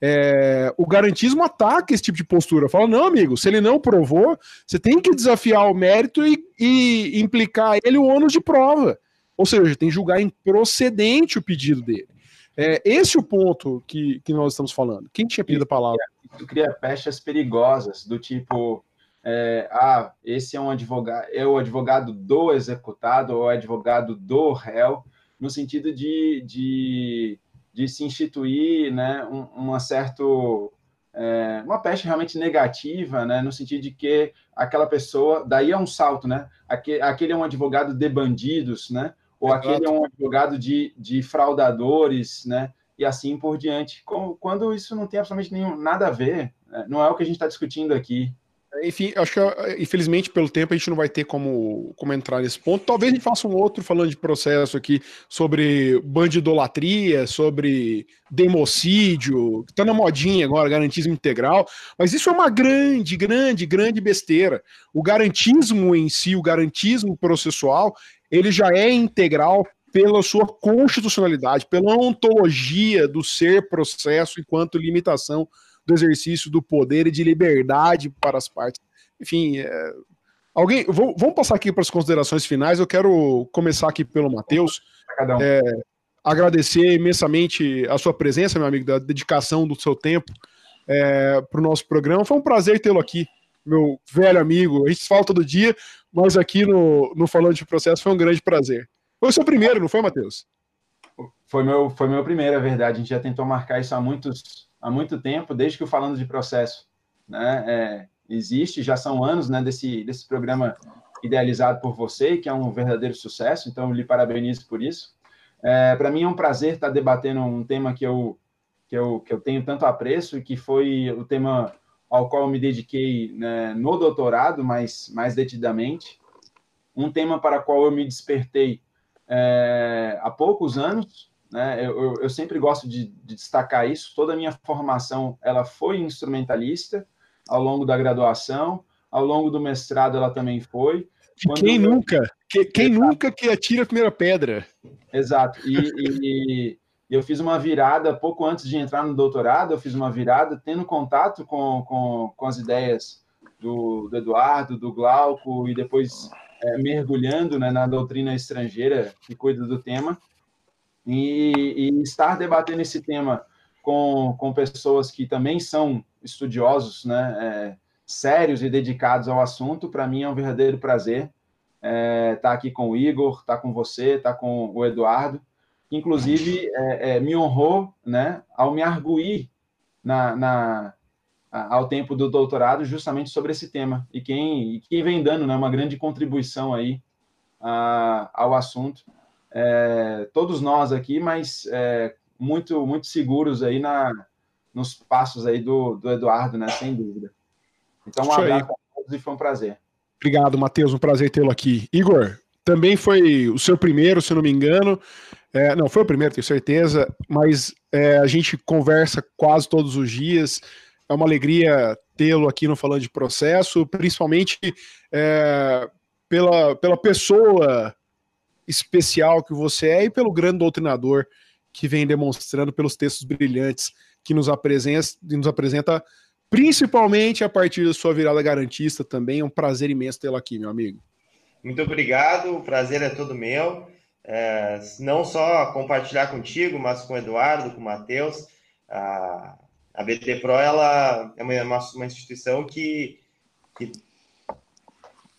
É, o garantismo ataca esse tipo de postura. Fala, não, amigo, se ele não provou, você tem que desafiar o mérito e, e implicar ele o ônus de prova. Ou seja, tem que julgar improcedente o pedido dele. É, esse é o ponto que, que nós estamos falando. Quem tinha pedido a palavra? Isso cria pechas perigosas, do tipo, é, ah, esse é um advogado, é o advogado do executado ou advogado do réu, no sentido de, de de se instituir né, um, uma certo é, uma peste realmente negativa, né, no sentido de que aquela pessoa, daí é um salto, né, aquele, aquele é um advogado de bandidos, né, ou Exato. aquele é um advogado de, de fraudadores, né, e assim por diante. Quando isso não tem absolutamente nenhum, nada a ver, né, não é o que a gente está discutindo aqui. Enfim, acho que infelizmente pelo tempo a gente não vai ter como, como entrar nesse ponto. Talvez a gente faça um outro falando de processo aqui sobre bandidolatria, sobre democídio, que tá na modinha agora, garantismo integral. Mas isso é uma grande, grande, grande besteira. O garantismo em si, o garantismo processual, ele já é integral pela sua constitucionalidade, pela ontologia do ser processo enquanto limitação do exercício do poder e de liberdade para as partes. Enfim, é, Alguém, vou, vamos passar aqui para as considerações finais. Eu quero começar aqui pelo Matheus. Um. É, agradecer imensamente a sua presença, meu amigo, da dedicação do seu tempo é, para o nosso programa. Foi um prazer tê-lo aqui, meu velho amigo. A gente fala todo dia, mas aqui no, no Falando de Processo foi um grande prazer. Foi o seu primeiro, não foi, Matheus? Foi meu, foi meu primeiro, é verdade. A gente já tentou marcar isso há, muitos, há muito tempo, desde que o Falando de Processo né, é, existe, já são anos né, desse, desse programa idealizado por você, que é um verdadeiro sucesso, então lhe parabenizo por isso. É, Para mim é um prazer estar debatendo um tema que eu, que, eu, que eu tenho tanto apreço e que foi o tema ao qual me dediquei né, no doutorado, mas mais detidamente. Um tema para o qual eu me despertei é, há poucos anos. Né, eu, eu sempre gosto de, de destacar isso. Toda a minha formação ela foi instrumentalista ao longo da graduação, ao longo do mestrado ela também foi. Quando quem eu... nunca? Que, quem Exato. nunca que atira a primeira pedra? Exato. E, (laughs) e, eu fiz uma virada pouco antes de entrar no doutorado, eu fiz uma virada tendo contato com, com, com as ideias do, do Eduardo, do Glauco, e depois é, mergulhando né, na doutrina estrangeira que cuida do tema. E, e, estar debatendo esse tema com, com pessoas que também são estudiosos, né, é, sérios e dedicados ao assunto, para mim é um verdadeiro prazer estar é, tá aqui com o Igor, estar tá com você, estar tá com o Eduardo, inclusive é, é, me honrou né, ao me arguir na, na, ao tempo do doutorado justamente sobre esse tema, e quem, e quem vem dando né, uma grande contribuição aí a, ao assunto. É, todos nós aqui, mas é, muito, muito seguros aí na, nos passos aí do, do Eduardo, né? Sem dúvida. Então, um Isso abraço aí. a todos e foi um prazer. Obrigado, Matheus. Um prazer tê-lo aqui. Igor, também foi o seu primeiro, se não me engano. É, não, foi o primeiro, tenho certeza, mas é, a gente conversa quase todos os dias. É uma alegria tê-lo aqui no Falando de Processo, principalmente é, pela, pela pessoa especial que você é e pelo grande doutrinador que vem demonstrando pelos textos brilhantes que nos apresenta, nos apresenta principalmente a partir da sua virada garantista também. É um prazer imenso tê-lo aqui, meu amigo. Muito obrigado, o prazer é todo meu. É, não só compartilhar contigo, mas com o Eduardo, com o Matheus. A, a BT Pro ela é uma, uma instituição que, que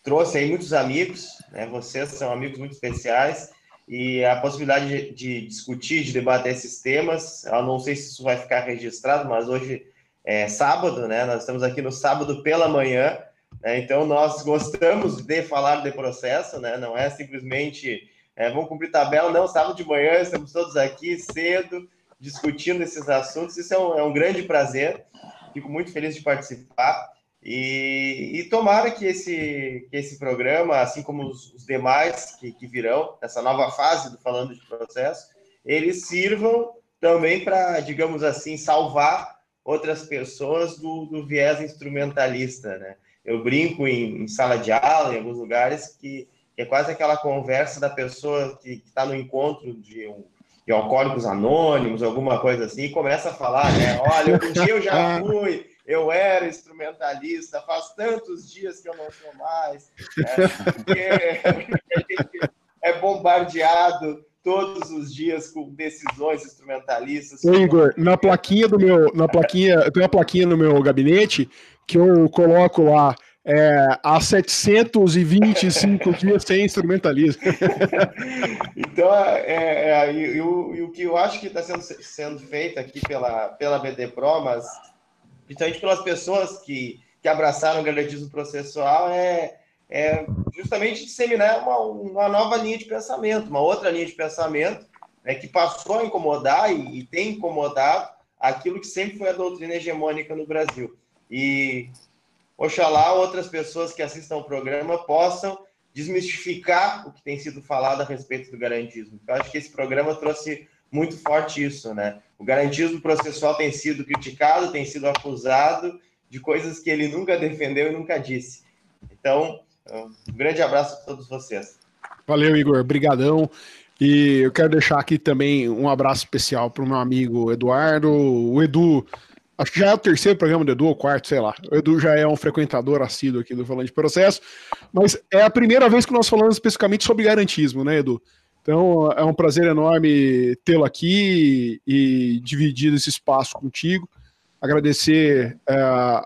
trouxe aí muitos amigos, né? vocês são amigos muito especiais, e a possibilidade de, de, discutir, de debater esses temas. Eu não sei se isso vai ficar registrado, mas hoje é sábado, né? Nós estamos aqui no sábado pela manhã, né? então nós gostamos de falar de processo, né? Não é simplesmente é, vamos cumprir tabela, não. Sábado de manhã estamos todos aqui cedo discutindo esses assuntos. Isso é um, é um grande prazer. Fico muito feliz de participar. E, e tomara que esse, que esse programa, assim como os, os demais que, que virão, essa nova fase do Falando de Processo, eles sirvam também para, digamos assim, salvar outras pessoas do, do viés instrumentalista, né? Eu brinco em, em, sala de aula, em alguns lugares, que, que é quase aquela conversa da pessoa que está no encontro de, um, de alcoólicos anônimos, alguma coisa assim, e começa a falar, né? Olha, um dia eu já (laughs) fui eu era instrumentalista, faz tantos dias que eu não sou mais, é, é bombardeado todos os dias com decisões instrumentalistas. Igor, na plaquinha do meu, na plaquinha, eu tenho uma plaquinha no meu gabinete que eu coloco lá é, há 725 dias sem instrumentalismo. (laughs) então, é, é, é o, e, o, que eu acho que está sendo, sendo feito aqui pela, pela BD Pro, mas principalmente pelas pessoas que, que abraçaram o garantismo processual, é, é justamente disseminar uma, uma nova linha de pensamento, uma outra linha de pensamento né, que passou a incomodar e, e tem incomodado aquilo que sempre foi a doutrina hegemônica no Brasil. E oxalá outras pessoas que assistam ao programa possam desmistificar o que tem sido falado a respeito do garantismo. Eu acho que esse programa trouxe muito forte isso, né? O garantismo processual tem sido criticado, tem sido acusado de coisas que ele nunca defendeu e nunca disse. Então, um grande abraço a todos vocês. Valeu, Igor. Obrigadão. E eu quero deixar aqui também um abraço especial para o meu amigo Eduardo. O Edu Acho que já é o terceiro programa do Edu, ou quarto, sei lá. O Edu já é um frequentador assíduo aqui do Falando de Processo, mas é a primeira vez que nós falamos especificamente sobre garantismo, né, Edu? Então é um prazer enorme tê-lo aqui e dividir esse espaço contigo. Agradecer é,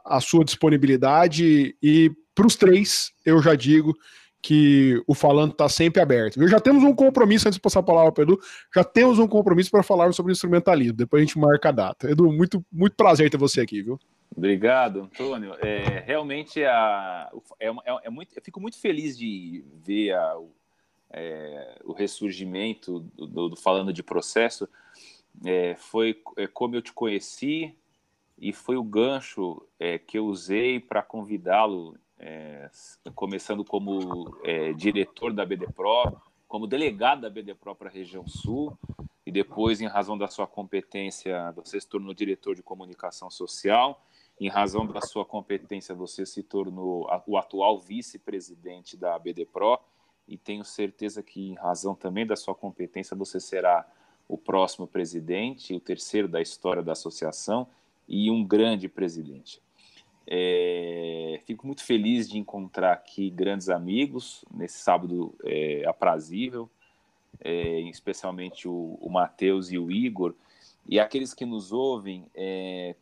a sua disponibilidade e para os três, eu já digo que o falando está sempre aberto. Já temos um compromisso, antes de passar a palavra para Edu, já temos um compromisso para falar sobre instrumentalismo. Depois a gente marca a data. Edu, muito, muito prazer ter você aqui, viu? Obrigado, Antônio. É, realmente a, é, é, é, muito, eu fico muito feliz de ver a, é, o ressurgimento do, do, do, falando de processo. É, foi é, como eu te conheci e foi o gancho que eu usei para convidá-lo é, começando como é, diretor da BDPRO, como delegado da BDPRO para a região sul, e depois, em razão da sua competência, você se tornou diretor de comunicação social. Em razão da sua competência, você se tornou o atual vice-presidente da BDPRO, e tenho certeza que, em razão também da sua competência, você será o próximo presidente, o terceiro da história da associação e um grande presidente. É, fico muito feliz de encontrar aqui grandes amigos nesse sábado é, aprazível, é, especialmente o, o Matheus e o Igor. E aqueles que nos ouvem, é,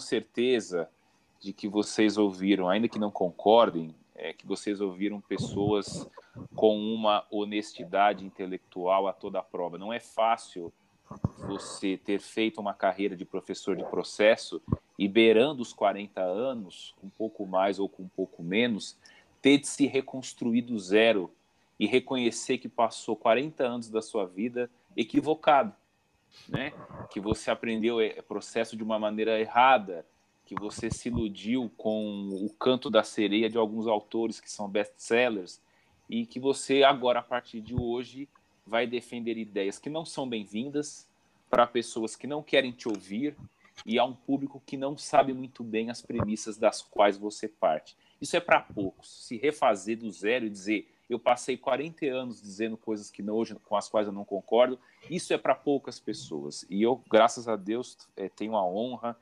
certeza de que vocês ouviram, ainda que não concordem, é, que vocês ouviram pessoas com uma honestidade intelectual a toda a prova. Não é fácil você ter feito uma carreira de professor de processo e beirando os 40 anos, um pouco mais ou com um pouco menos, ter de se reconstruir do zero e reconhecer que passou 40 anos da sua vida equivocado, né? Que você aprendeu o processo de uma maneira errada, que você se iludiu com o canto da sereia de alguns autores que são best-sellers e que você agora a partir de hoje vai defender ideias que não são bem-vindas para pessoas que não querem te ouvir e a um público que não sabe muito bem as premissas das quais você parte. Isso é para poucos. Se refazer do zero e dizer eu passei 40 anos dizendo coisas que não, hoje com as quais eu não concordo, isso é para poucas pessoas. E eu, graças a Deus, é, tenho a honra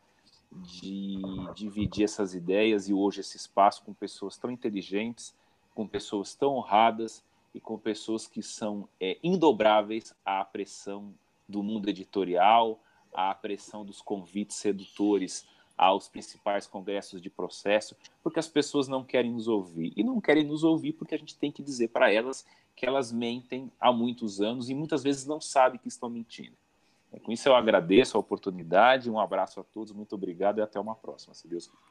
de dividir essas ideias e hoje esse espaço com pessoas tão inteligentes, com pessoas tão honradas e com pessoas que são é, indobráveis à pressão do mundo editorial, à pressão dos convites sedutores aos principais congressos de processo, porque as pessoas não querem nos ouvir. E não querem nos ouvir porque a gente tem que dizer para elas que elas mentem há muitos anos e muitas vezes não sabem que estão mentindo. É, com isso eu agradeço a oportunidade, um abraço a todos, muito obrigado e até uma próxima, se Deus quiser.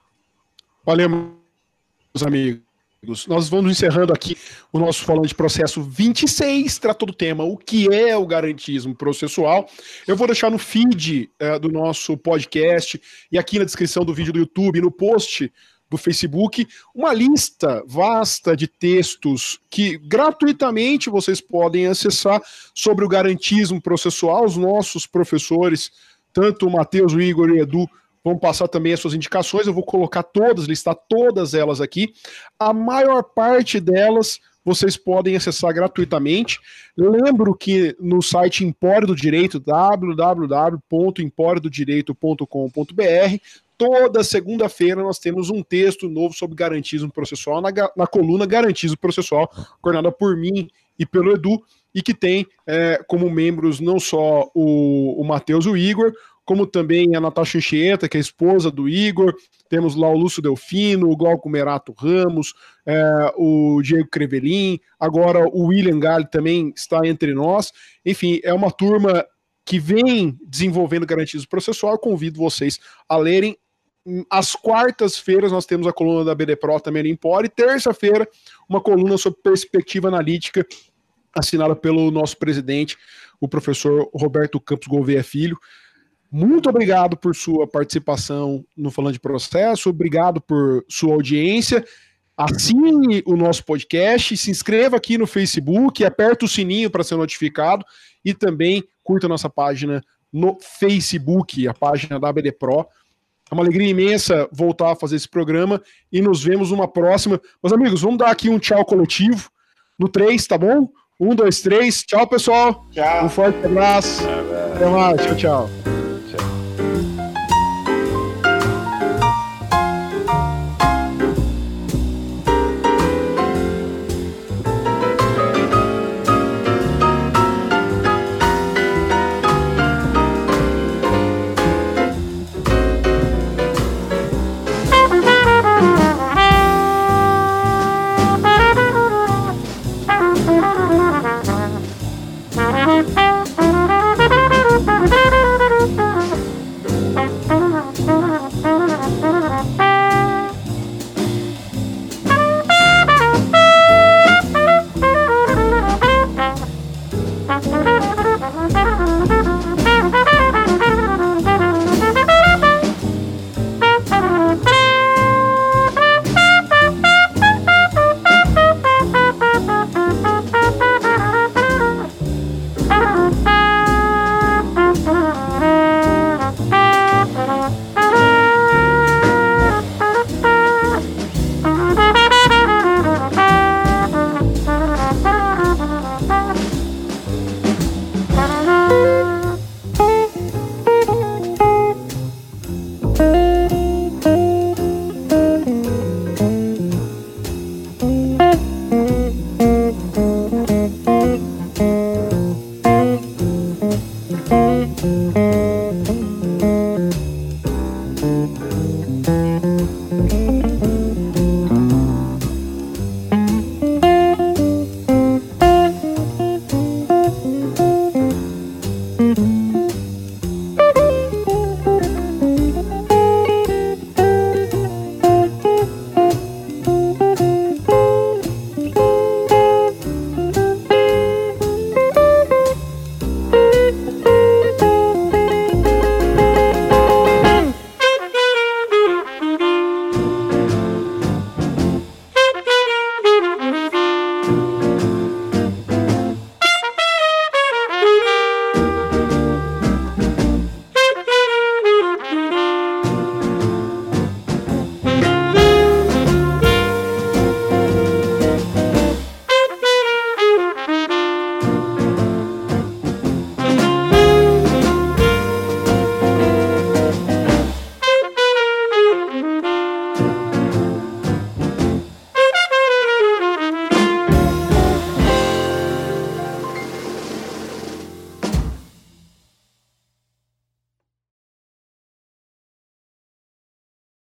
Valeu, meus amigos. Nós vamos encerrando aqui o nosso falando de processo 26, tratou do tema o que é o garantismo processual. Eu vou deixar no feed uh, do nosso podcast e aqui na descrição do vídeo do YouTube, no post do Facebook, uma lista vasta de textos que gratuitamente vocês podem acessar sobre o garantismo processual. Os nossos professores, tanto o Matheus, o Igor e o Edu, Vamos passar também as suas indicações. Eu vou colocar todas, listar todas elas aqui. A maior parte delas vocês podem acessar gratuitamente. Lembro que no site Empório do Direito, www.emporiododireito.com.br, toda segunda-feira nós temos um texto novo sobre garantismo processual na, na coluna Garantismo Processual, coordenada por mim e pelo Edu, e que tem é, como membros não só o, o Matheus e o Igor, como também a Natasha Anchieta, que é esposa do Igor, temos lá o Lúcio Delfino, o Glauco Merato Ramos, é, o Diego Crevelin, agora o William Galli também está entre nós. Enfim, é uma turma que vem desenvolvendo garantias processual. Eu convido vocês a lerem. Às quartas-feiras nós temos a coluna da BD Pro também no Empore, e terça-feira uma coluna sobre perspectiva analítica assinada pelo nosso presidente, o professor Roberto Campos Gouveia Filho. Muito obrigado por sua participação no Falando de Processo, obrigado por sua audiência. Assine o nosso podcast, se inscreva aqui no Facebook, aperta o sininho para ser notificado e também curta a nossa página no Facebook, a página da ABD Pro. É uma alegria imensa voltar a fazer esse programa e nos vemos numa próxima. Meus amigos, vamos dar aqui um tchau coletivo no 3, tá bom? Um, dois, três. Tchau, pessoal. Tchau. Um forte abraço. Até mais. Tchau, tchau.